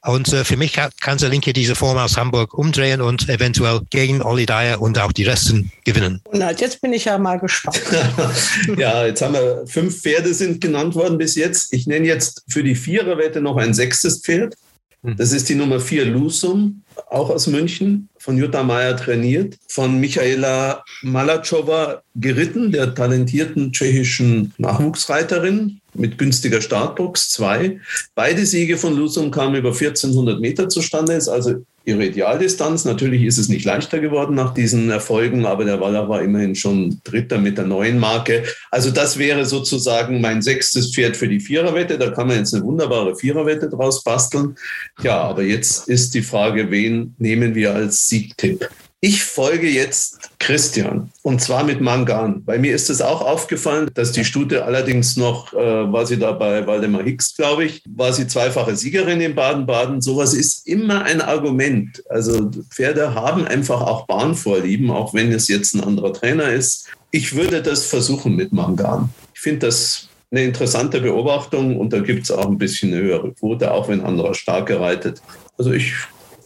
Und äh, für mich kann, kann Linke diese Form aus Hamburg umdrehen und eventuell gegen Olli Dyer und auch die Resten gewinnen. Und jetzt bin ich ja mal gespannt. ja, jetzt haben wir fünf Pferde sind genannt worden bis jetzt. Ich nenne jetzt für die Viererwette noch ein sechstes Pferd. Hm. Das ist die Nummer vier Lusum, auch aus München, von Jutta Meyer trainiert, von Michaela Malachowa geritten, der talentierten tschechischen Nachwuchsreiterin. Mit günstiger Startbox, zwei. Beide Siege von Lusum kamen über 1400 Meter zustande, ist also ihre Idealdistanz. Natürlich ist es nicht leichter geworden nach diesen Erfolgen, aber der Waller war immerhin schon Dritter mit der neuen Marke. Also das wäre sozusagen mein sechstes Pferd für die Viererwette. Da kann man jetzt eine wunderbare Viererwette draus basteln. Ja, aber jetzt ist die Frage, wen nehmen wir als Siegtipp? Ich folge jetzt Christian und zwar mit Mangan. Bei mir ist es auch aufgefallen, dass die Stute allerdings noch, äh, war sie da bei Waldemar Hicks, glaube ich, war sie zweifache Siegerin in Baden-Baden. Sowas ist immer ein Argument. Also Pferde haben einfach auch Bahnvorlieben, auch wenn es jetzt ein anderer Trainer ist. Ich würde das versuchen mit Mangan. Ich finde das eine interessante Beobachtung und da gibt es auch ein bisschen eine höhere Quote, auch wenn anderer stark reitet. Also ich,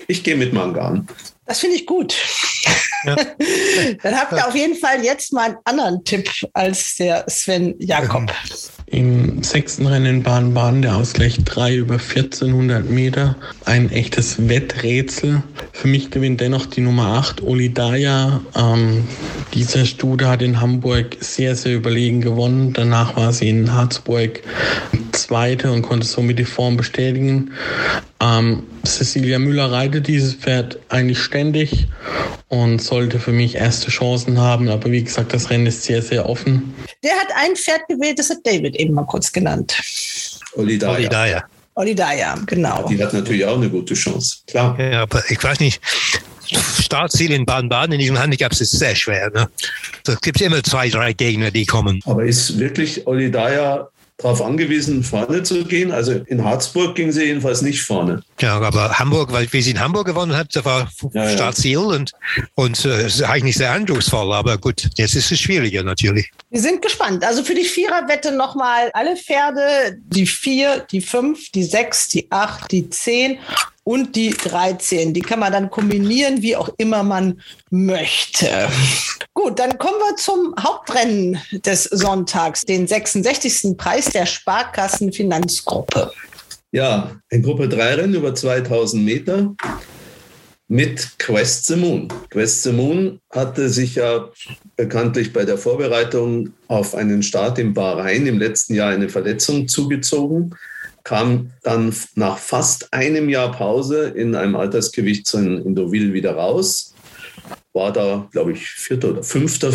ich gehe mit Mangan. Das finde ich gut. Ja. Dann habt ihr auf jeden Fall jetzt mal einen anderen Tipp als der Sven Jakob. Im sechsten Rennen in Baden-Baden der Ausgleich 3 über 1400 Meter. Ein echtes Wetträtsel. Für mich gewinnt dennoch die Nummer 8, Olidaya. Ähm, dieser Stude hat in Hamburg sehr, sehr überlegen gewonnen. Danach war sie in Harzburg Zweite und konnte somit die Form bestätigen. Ähm, Cecilia Müller reitet dieses Pferd eigentlich ständig und sollte für mich erste Chancen haben. Aber wie gesagt, das Rennen ist sehr, sehr offen. Der hat ein Pferd gewählt, das hat David eben mal kurz genannt. Olidaya. Olidaya. Olidaya, genau. Die hat natürlich auch eine gute Chance, klar. Ja, aber ich weiß nicht, Startziel in Baden-Baden in diesem Handicap ist sehr schwer. Ne? Da gibt es immer zwei, drei Gegner, die kommen. Aber ist wirklich Olidaya darauf angewiesen, vorne zu gehen. Also in Harzburg ging sie jedenfalls nicht vorne. Ja, aber Hamburg, weil wie sie in Hamburg gewonnen hat, das war ja, Startziel ja. und, und äh, ist eigentlich sehr eindrucksvoll. Aber gut, jetzt ist es schwieriger natürlich. Wir sind gespannt. Also für die Viererwette nochmal alle Pferde, die vier, die fünf, die sechs, die acht, die zehn und die 13. Die kann man dann kombinieren, wie auch immer man möchte. Gut, dann kommen wir zum Hauptrennen des Sonntags, den 66. Preis der Sparkassenfinanzgruppe. Ja, ein Gruppe 3 Rennen über 2000 Meter mit Quest the Moon. Quest the Moon hatte sich ja bekanntlich bei der Vorbereitung auf einen Start im Bahrain im letzten Jahr eine Verletzung zugezogen kam dann nach fast einem Jahr Pause in einem Altersgewicht in Deauville wieder raus. War da, glaube ich, vierter oder fünfter.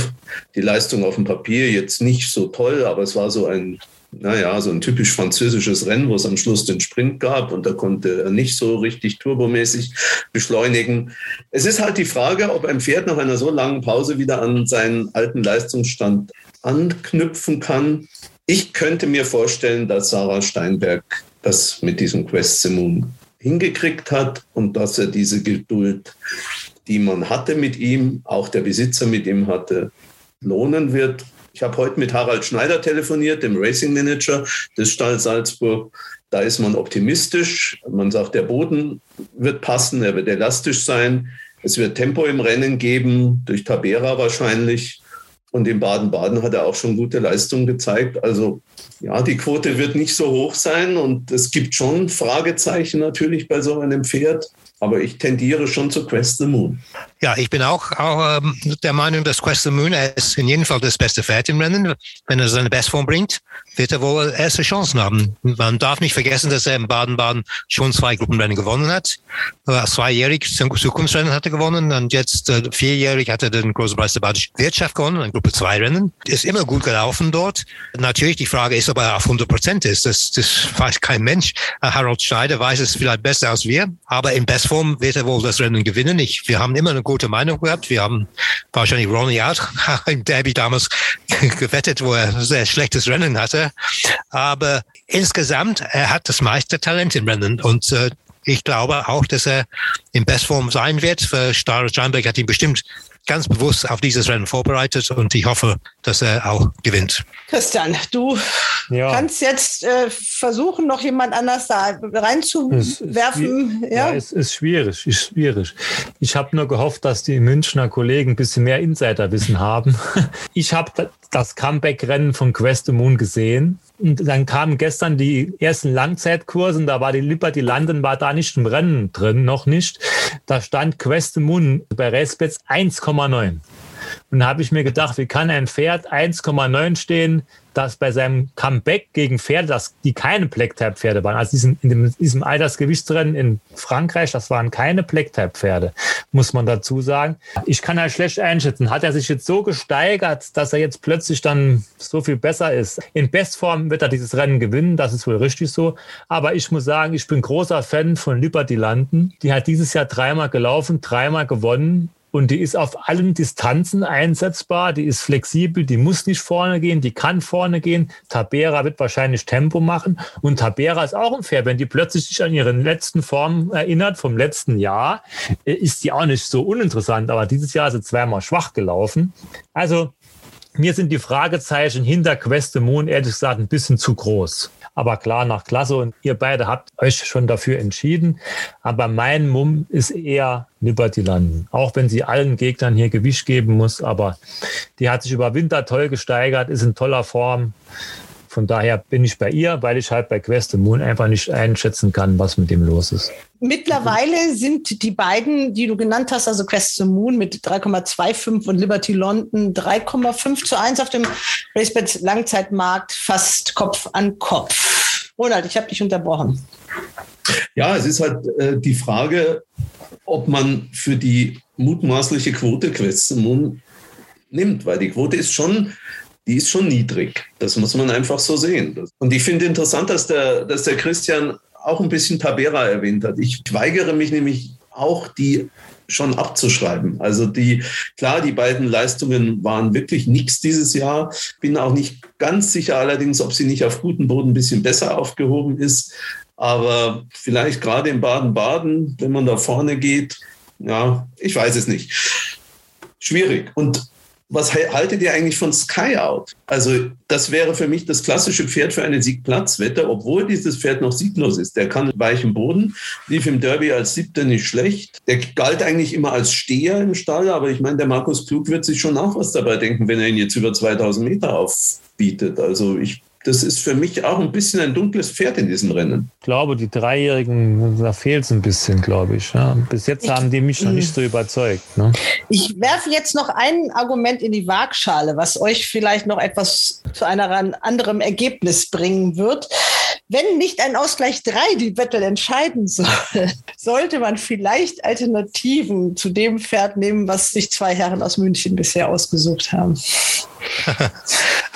Die Leistung auf dem Papier jetzt nicht so toll, aber es war so ein, naja, so ein typisch französisches Rennen, wo es am Schluss den Sprint gab und da konnte er nicht so richtig turbomäßig beschleunigen. Es ist halt die Frage, ob ein Pferd nach einer so langen Pause wieder an seinen alten Leistungsstand anknüpfen kann. Ich könnte mir vorstellen, dass Sarah Steinberg das mit diesem Quest Simon hingekriegt hat und dass er diese Geduld, die man hatte mit ihm, auch der Besitzer mit ihm hatte, lohnen wird. Ich habe heute mit Harald Schneider telefoniert, dem Racing Manager des Stall Salzburg. Da ist man optimistisch. Man sagt, der Boden wird passen, er wird elastisch sein. Es wird Tempo im Rennen geben, durch Tabera wahrscheinlich. Und in Baden-Baden hat er auch schon gute Leistungen gezeigt. Also ja, die Quote wird nicht so hoch sein und es gibt schon Fragezeichen natürlich bei so einem Pferd. Aber ich tendiere schon zu Quest the Moon. Ja, ich bin auch, auch ähm, der Meinung, dass Quest the Moon ist in jedem Fall das beste Pferd im Rennen. Wenn er seine Bestform bringt, wird er wohl erste Chancen haben. Man darf nicht vergessen, dass er in Baden-Baden schon zwei Gruppenrennen gewonnen hat. Äh, zweijährig Zukunftsrennen hat er gewonnen und jetzt äh, vierjährig hat er den Großen Preis der Badischen Wirtschaft gewonnen, ein Gruppe 2 Rennen. Ist immer gut gelaufen dort. Natürlich, die Frage ist, ob er auf 100 Prozent ist. Das, das weiß kein Mensch. Äh, Harold Schneider weiß es vielleicht besser als wir, aber in Bestform wird er wohl das Rennen gewinnen. Ich, wir haben immer eine gute Meinung gehabt. Wir haben wahrscheinlich Ronnie Out im Derby damals gewettet, wo er sehr schlechtes Rennen hatte. Aber insgesamt, er hat das meiste Talent im Rennen und äh, ich glaube auch, dass er in Bestform sein wird. Für Steinberg hat ihn bestimmt ganz bewusst auf dieses Rennen vorbereitet und ich hoffe, dass er auch gewinnt. Christian, du ja. kannst jetzt äh, versuchen, noch jemand anders da reinzuwerfen. Es ja? ja, es ist schwierig, ist schwierig. Ich habe nur gehofft, dass die Münchner Kollegen ein bisschen mehr Insiderwissen haben. Ich habe das Comeback-Rennen von Quest the Moon gesehen. Und dann kamen gestern die ersten Langzeitkursen, da war die Liberty London war da nicht im Rennen drin, noch nicht. Da stand Quest the Moon bei Racebets 1,9. Und da habe ich mir gedacht, wie kann ein Pferd 1,9 stehen, das bei seinem Comeback gegen Pferde, das, die keine Black-Type-Pferde waren, also diesen, in dem, diesem Altersgewichtsrennen in Frankreich, das waren keine Black-Type-Pferde, muss man dazu sagen. Ich kann halt schlecht einschätzen. Hat er sich jetzt so gesteigert, dass er jetzt plötzlich dann so viel besser ist? In Bestform wird er dieses Rennen gewinnen, das ist wohl richtig so. Aber ich muss sagen, ich bin großer Fan von Liberty Landen. Die hat dieses Jahr dreimal gelaufen, dreimal gewonnen und die ist auf allen Distanzen einsetzbar, die ist flexibel, die muss nicht vorne gehen, die kann vorne gehen. Tabera wird wahrscheinlich Tempo machen und Tabera ist auch ein Pferd. Wenn die plötzlich sich an ihre letzten Form erinnert vom letzten Jahr, äh, ist die auch nicht so uninteressant, aber dieses Jahr ist sie zweimal schwach gelaufen. Also mir sind die Fragezeichen hinter Quest Moon ehrlich gesagt ein bisschen zu groß. Aber klar, nach Klasse und ihr beide habt euch schon dafür entschieden. Aber mein Mumm ist eher Liberty London. Auch wenn sie allen Gegnern hier Gewicht geben muss. Aber die hat sich über Winter toll gesteigert, ist in toller Form. Von daher bin ich bei ihr, weil ich halt bei Quest Moon einfach nicht einschätzen kann, was mit dem los ist. Mittlerweile sind die beiden, die du genannt hast, also Quest the Moon mit 3,25 und Liberty London 3,5 zu 1 auf dem RaceBet Langzeitmarkt fast Kopf an Kopf. Ronald, ich habe dich unterbrochen. Ja, es ist halt äh, die Frage, ob man für die mutmaßliche Quote Quest the Moon nimmt, weil die Quote ist schon die ist schon niedrig. Das muss man einfach so sehen. Und ich finde interessant, dass der, dass der Christian auch ein bisschen Tabera erwähnt hat. Ich weigere mich nämlich auch, die schon abzuschreiben. Also die, klar, die beiden Leistungen waren wirklich nichts dieses Jahr. Bin auch nicht ganz sicher allerdings, ob sie nicht auf gutem Boden ein bisschen besser aufgehoben ist. Aber vielleicht gerade in Baden-Baden, wenn man da vorne geht, ja, ich weiß es nicht. Schwierig. Und was haltet ihr eigentlich von Skyout? Also das wäre für mich das klassische Pferd für eine Siegplatzwette, obwohl dieses Pferd noch sieglos ist. Der kann weichen Boden, lief im Derby als Siebter nicht schlecht. Der galt eigentlich immer als Steher im Stall, aber ich meine, der Markus Klug wird sich schon auch was dabei denken, wenn er ihn jetzt über 2000 Meter aufbietet. Also ich das ist für mich auch ein bisschen ein dunkles Pferd in diesem Rennen. Ich glaube, die Dreijährigen, da fehlt es ein bisschen, glaube ich. Ja. Bis jetzt ich, haben die mich noch nicht so überzeugt. Ne? Ich werfe jetzt noch ein Argument in die Waagschale, was euch vielleicht noch etwas zu einem anderen Ergebnis bringen wird. Wenn nicht ein Ausgleich 3 die Battle entscheiden soll, sollte man vielleicht Alternativen zu dem Pferd nehmen, was sich zwei Herren aus München bisher ausgesucht haben.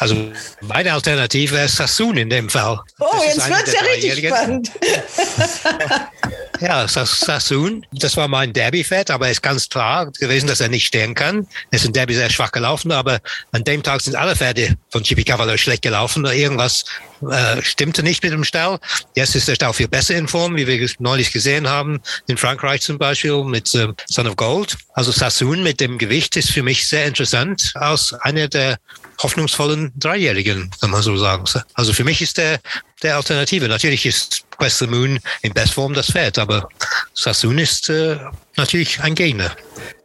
Also meine Alternative wäre Sassoon in dem Fall. Oh, das jetzt wird es ja richtig spannend. ja, Sassoon, das war mein Derby-Pferd, aber ist ganz klar gewesen, dass er nicht stehen kann. Es ist ein Derby sehr schwach gelaufen, aber an dem Tag sind alle Pferde von Chippy Cavallo schlecht gelaufen. Irgendwas äh, stimmte nicht mit dem Stall. Jetzt ist der Stall viel besser in Form, wie wir neulich gesehen haben, in Frankreich zum Beispiel mit äh, Son of Gold. Also Sassoon mit dem Gewicht ist für mich sehr interessant als einer der hoffnungsvollen Dreijährigen, kann man so sagen. Also für mich ist der der Alternative. Natürlich ist Quest the Moon in Bestform das Pferd, aber Sassoon ist äh, natürlich ein Gegner.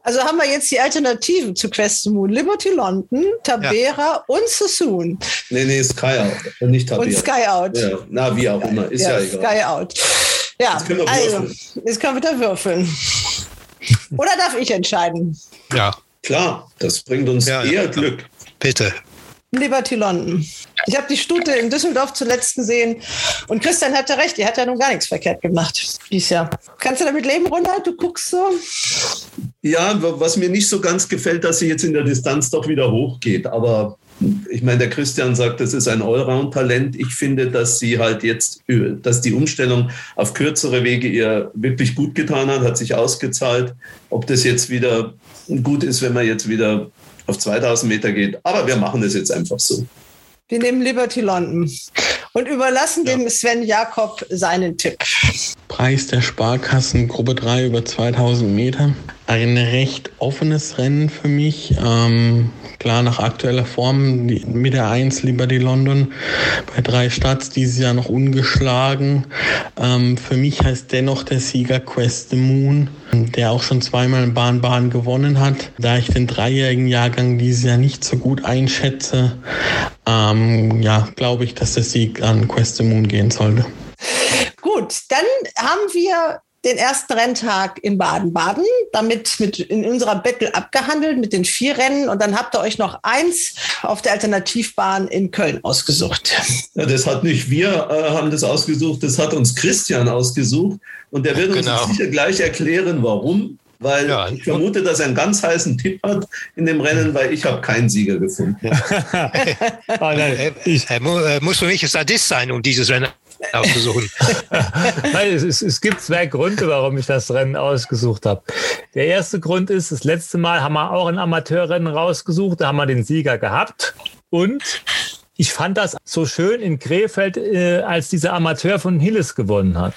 Also haben wir jetzt die Alternativen zu Quest the Moon. Liberty London, Tabera ja. und Sassoon. Nee, nee, Sky Out. Nicht Tabera. Und Sky Out. Ja. Na, wie auch immer. Ist ja, ja egal. Sky Out. Ja, jetzt können wir also, jetzt können wir da würfeln. Oder darf ich entscheiden? Ja. Klar, das bringt uns eher Glück. Bitte. Liberty London. Ich habe die Stute in Düsseldorf zuletzt gesehen und Christian hatte recht, die hat ja nun gar nichts verkehrt gemacht dieses Jahr. Kannst du damit leben, Ronald? Du guckst so? Ja, was mir nicht so ganz gefällt, dass sie jetzt in der Distanz doch wieder hochgeht. Aber ich meine, der Christian sagt, das ist ein Allround-Talent. Ich finde, dass sie halt jetzt, dass die Umstellung auf kürzere Wege ihr wirklich gut getan hat, hat sich ausgezahlt. Ob das jetzt wieder gut ist, wenn man jetzt wieder auf 2000 Meter geht. Aber wir machen das jetzt einfach so. Wir nehmen Liberty London und überlassen ja. dem Sven Jakob seinen Tipp. Preis der Sparkassen Gruppe 3 über 2000 Meter. Ein recht offenes Rennen für mich. Ähm, klar, nach aktueller Form die, mit der 1 Liberty London bei drei Starts dieses Jahr noch ungeschlagen. Ähm, für mich heißt dennoch der Sieger Quest the Moon, der auch schon zweimal in Bahnbahn gewonnen hat. Da ich den dreijährigen Jahrgang dieses Jahr nicht so gut einschätze, ähm, ja, glaube ich, dass der Sieg an Quest the Moon gehen sollte. Gut, dann haben wir den ersten Renntag in Baden-Baden, damit mit in unserer Battle abgehandelt mit den vier Rennen und dann habt ihr euch noch eins auf der Alternativbahn in Köln ausgesucht. Ja, das hat nicht wir äh, haben das ausgesucht, das hat uns Christian ausgesucht und der wird genau. uns sicher gleich erklären, warum weil ja, ich vermute, dass er einen ganz heißen Tipp hat in dem Rennen, weil ich habe keinen Sieger gefunden. oh nein, ich, er, muss für mich ein Sadist sein, um dieses Rennen auszusuchen. nein, es, es, gibt zwei Gründe, warum ich das Rennen ausgesucht habe. Der erste Grund ist, das letzte Mal haben wir auch ein Amateurrennen rausgesucht, da haben wir den Sieger gehabt. Und ich fand das so schön in Krefeld, äh, als dieser Amateur von Hilles gewonnen hat.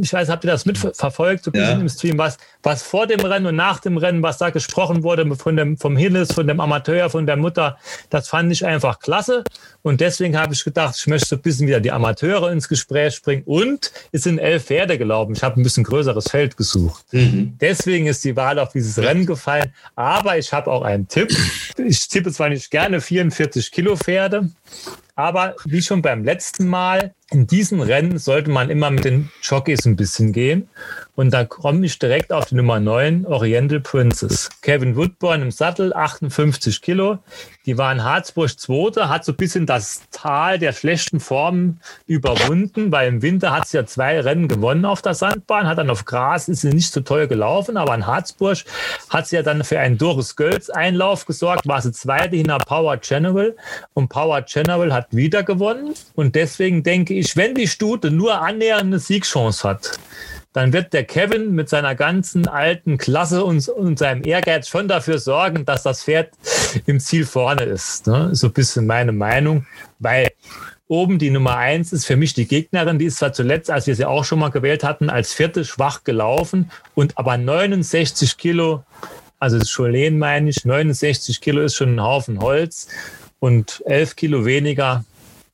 Ich weiß, habt ihr das mitverfolgt, so ein bisschen ja. im Stream, was, was vor dem Rennen und nach dem Rennen, was da gesprochen wurde von dem, vom Hilles, von dem Amateur, von der Mutter, das fand ich einfach klasse. Und deswegen habe ich gedacht, ich möchte so ein bisschen wieder die Amateure ins Gespräch bringen. Und es sind elf Pferde gelaufen. Ich habe ein bisschen größeres Feld gesucht. Mhm. Deswegen ist die Wahl auf dieses Rennen gefallen. Aber ich habe auch einen Tipp. Ich tippe zwar nicht gerne 44 Kilo Pferde, aber wie schon beim letzten Mal, in diesem Rennen sollte man immer mit den Jockeys ein bisschen gehen. Und da komme ich direkt auf die Nummer 9, Oriental Princess. Kevin Woodburn im Sattel, 58 Kilo. Die war in Harzburg Zweite, hat so ein bisschen das Tal der schlechten Formen überwunden, weil im Winter hat sie ja zwei Rennen gewonnen auf der Sandbahn, hat dann auf Gras, ist sie nicht so teuer gelaufen, aber in Harzburg hat sie ja dann für einen Doris Gölz Einlauf gesorgt, war sie Zweite hinter Power General und Power General hat wieder gewonnen und deswegen denke ich, wenn die Stute nur annähernde Siegchance hat, dann wird der Kevin mit seiner ganzen alten Klasse und, und seinem Ehrgeiz schon dafür sorgen, dass das Pferd im Ziel vorne ist. Ne? So ein bisschen meine Meinung, weil oben die Nummer eins ist für mich die Gegnerin. Die ist zwar zuletzt, als wir sie auch schon mal gewählt hatten, als vierte schwach gelaufen und aber 69 Kilo, also das Cholen meine ich, 69 Kilo ist schon ein Haufen Holz und 11 Kilo weniger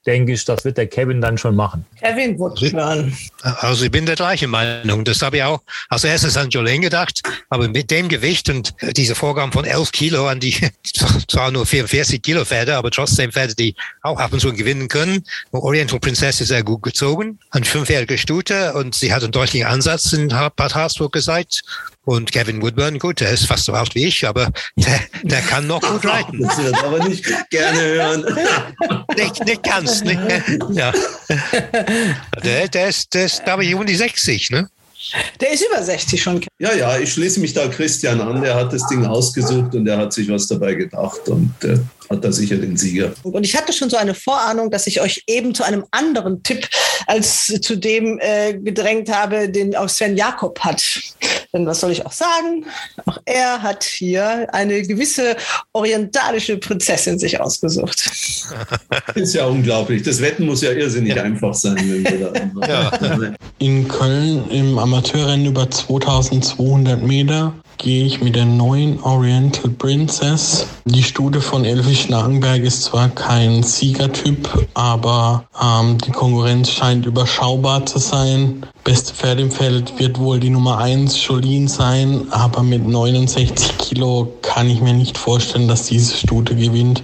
denke ich, das wird der Kevin dann schon machen. Kevin Woodburn. Also ich bin der gleichen Meinung. Das habe ich auch als erstes an Jolene gedacht. Aber mit dem Gewicht und dieser Vorgaben von 11 Kilo an die zwar nur 44 Kilo Pferde, aber trotzdem Pferde, die auch ab und zu gewinnen können. Oriental Princess ist sehr gut gezogen. Eine fünfjährige Stute und sie hat einen deutlichen Ansatz in Bad Harzburg gesagt. Und Kevin Woodburn, gut, der ist fast so alt wie ich, aber der, der kann noch gut reiten. Das wird aber nicht gerne hören. nicht, nicht ganz. Nicht, ja. Der, der ist, der ist, glaube ich, um die 60, ne? Der ist über 60 schon. Ja, ja, ich schließe mich da Christian an. Der hat das Ding ausgesucht und der hat sich was dabei gedacht und äh, hat da sicher den Sieger. Und ich hatte schon so eine Vorahnung, dass ich euch eben zu einem anderen Tipp als zu dem äh, gedrängt habe, den auch Sven Jakob hat. Denn was soll ich auch sagen? Auch er hat hier eine gewisse orientalische Prinzessin sich ausgesucht. Ist ja unglaublich. Das Wetten muss ja irrsinnig ja. einfach sein. Wenn wir da ja. In Köln im Amateurrennen über 2200 Meter gehe ich mit der neuen Oriental Princess. Die Stute von Elfi Schnakenberg ist zwar kein Siegertyp, aber ähm, die Konkurrenz scheint überschaubar zu sein. Beste Pferd im Feld wird wohl die Nummer 1 Jolien sein, aber mit 69 Kilo kann ich mir nicht vorstellen, dass diese Stute gewinnt.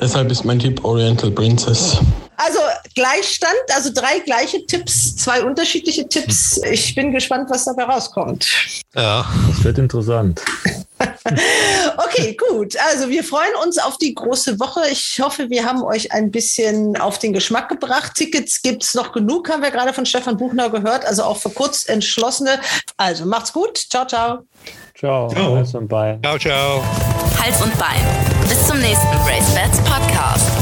Deshalb ist mein Tipp Oriental Princess. Also Gleichstand, also drei gleiche Tipps, zwei unterschiedliche Tipps. Ich bin gespannt, was dabei rauskommt. Ja, das wird interessant. okay, gut. Also wir freuen uns auf die große Woche. Ich hoffe, wir haben euch ein bisschen auf den Geschmack gebracht. Tickets gibt es noch genug, haben wir gerade von Stefan Buchner gehört. Also auch für Kurzentschlossene. Also macht's gut. Ciao, ciao. Ciao. ciao. Hals und Bein. Ciao, ciao. Hals und Bein. Bis zum nächsten Race Bats Podcast.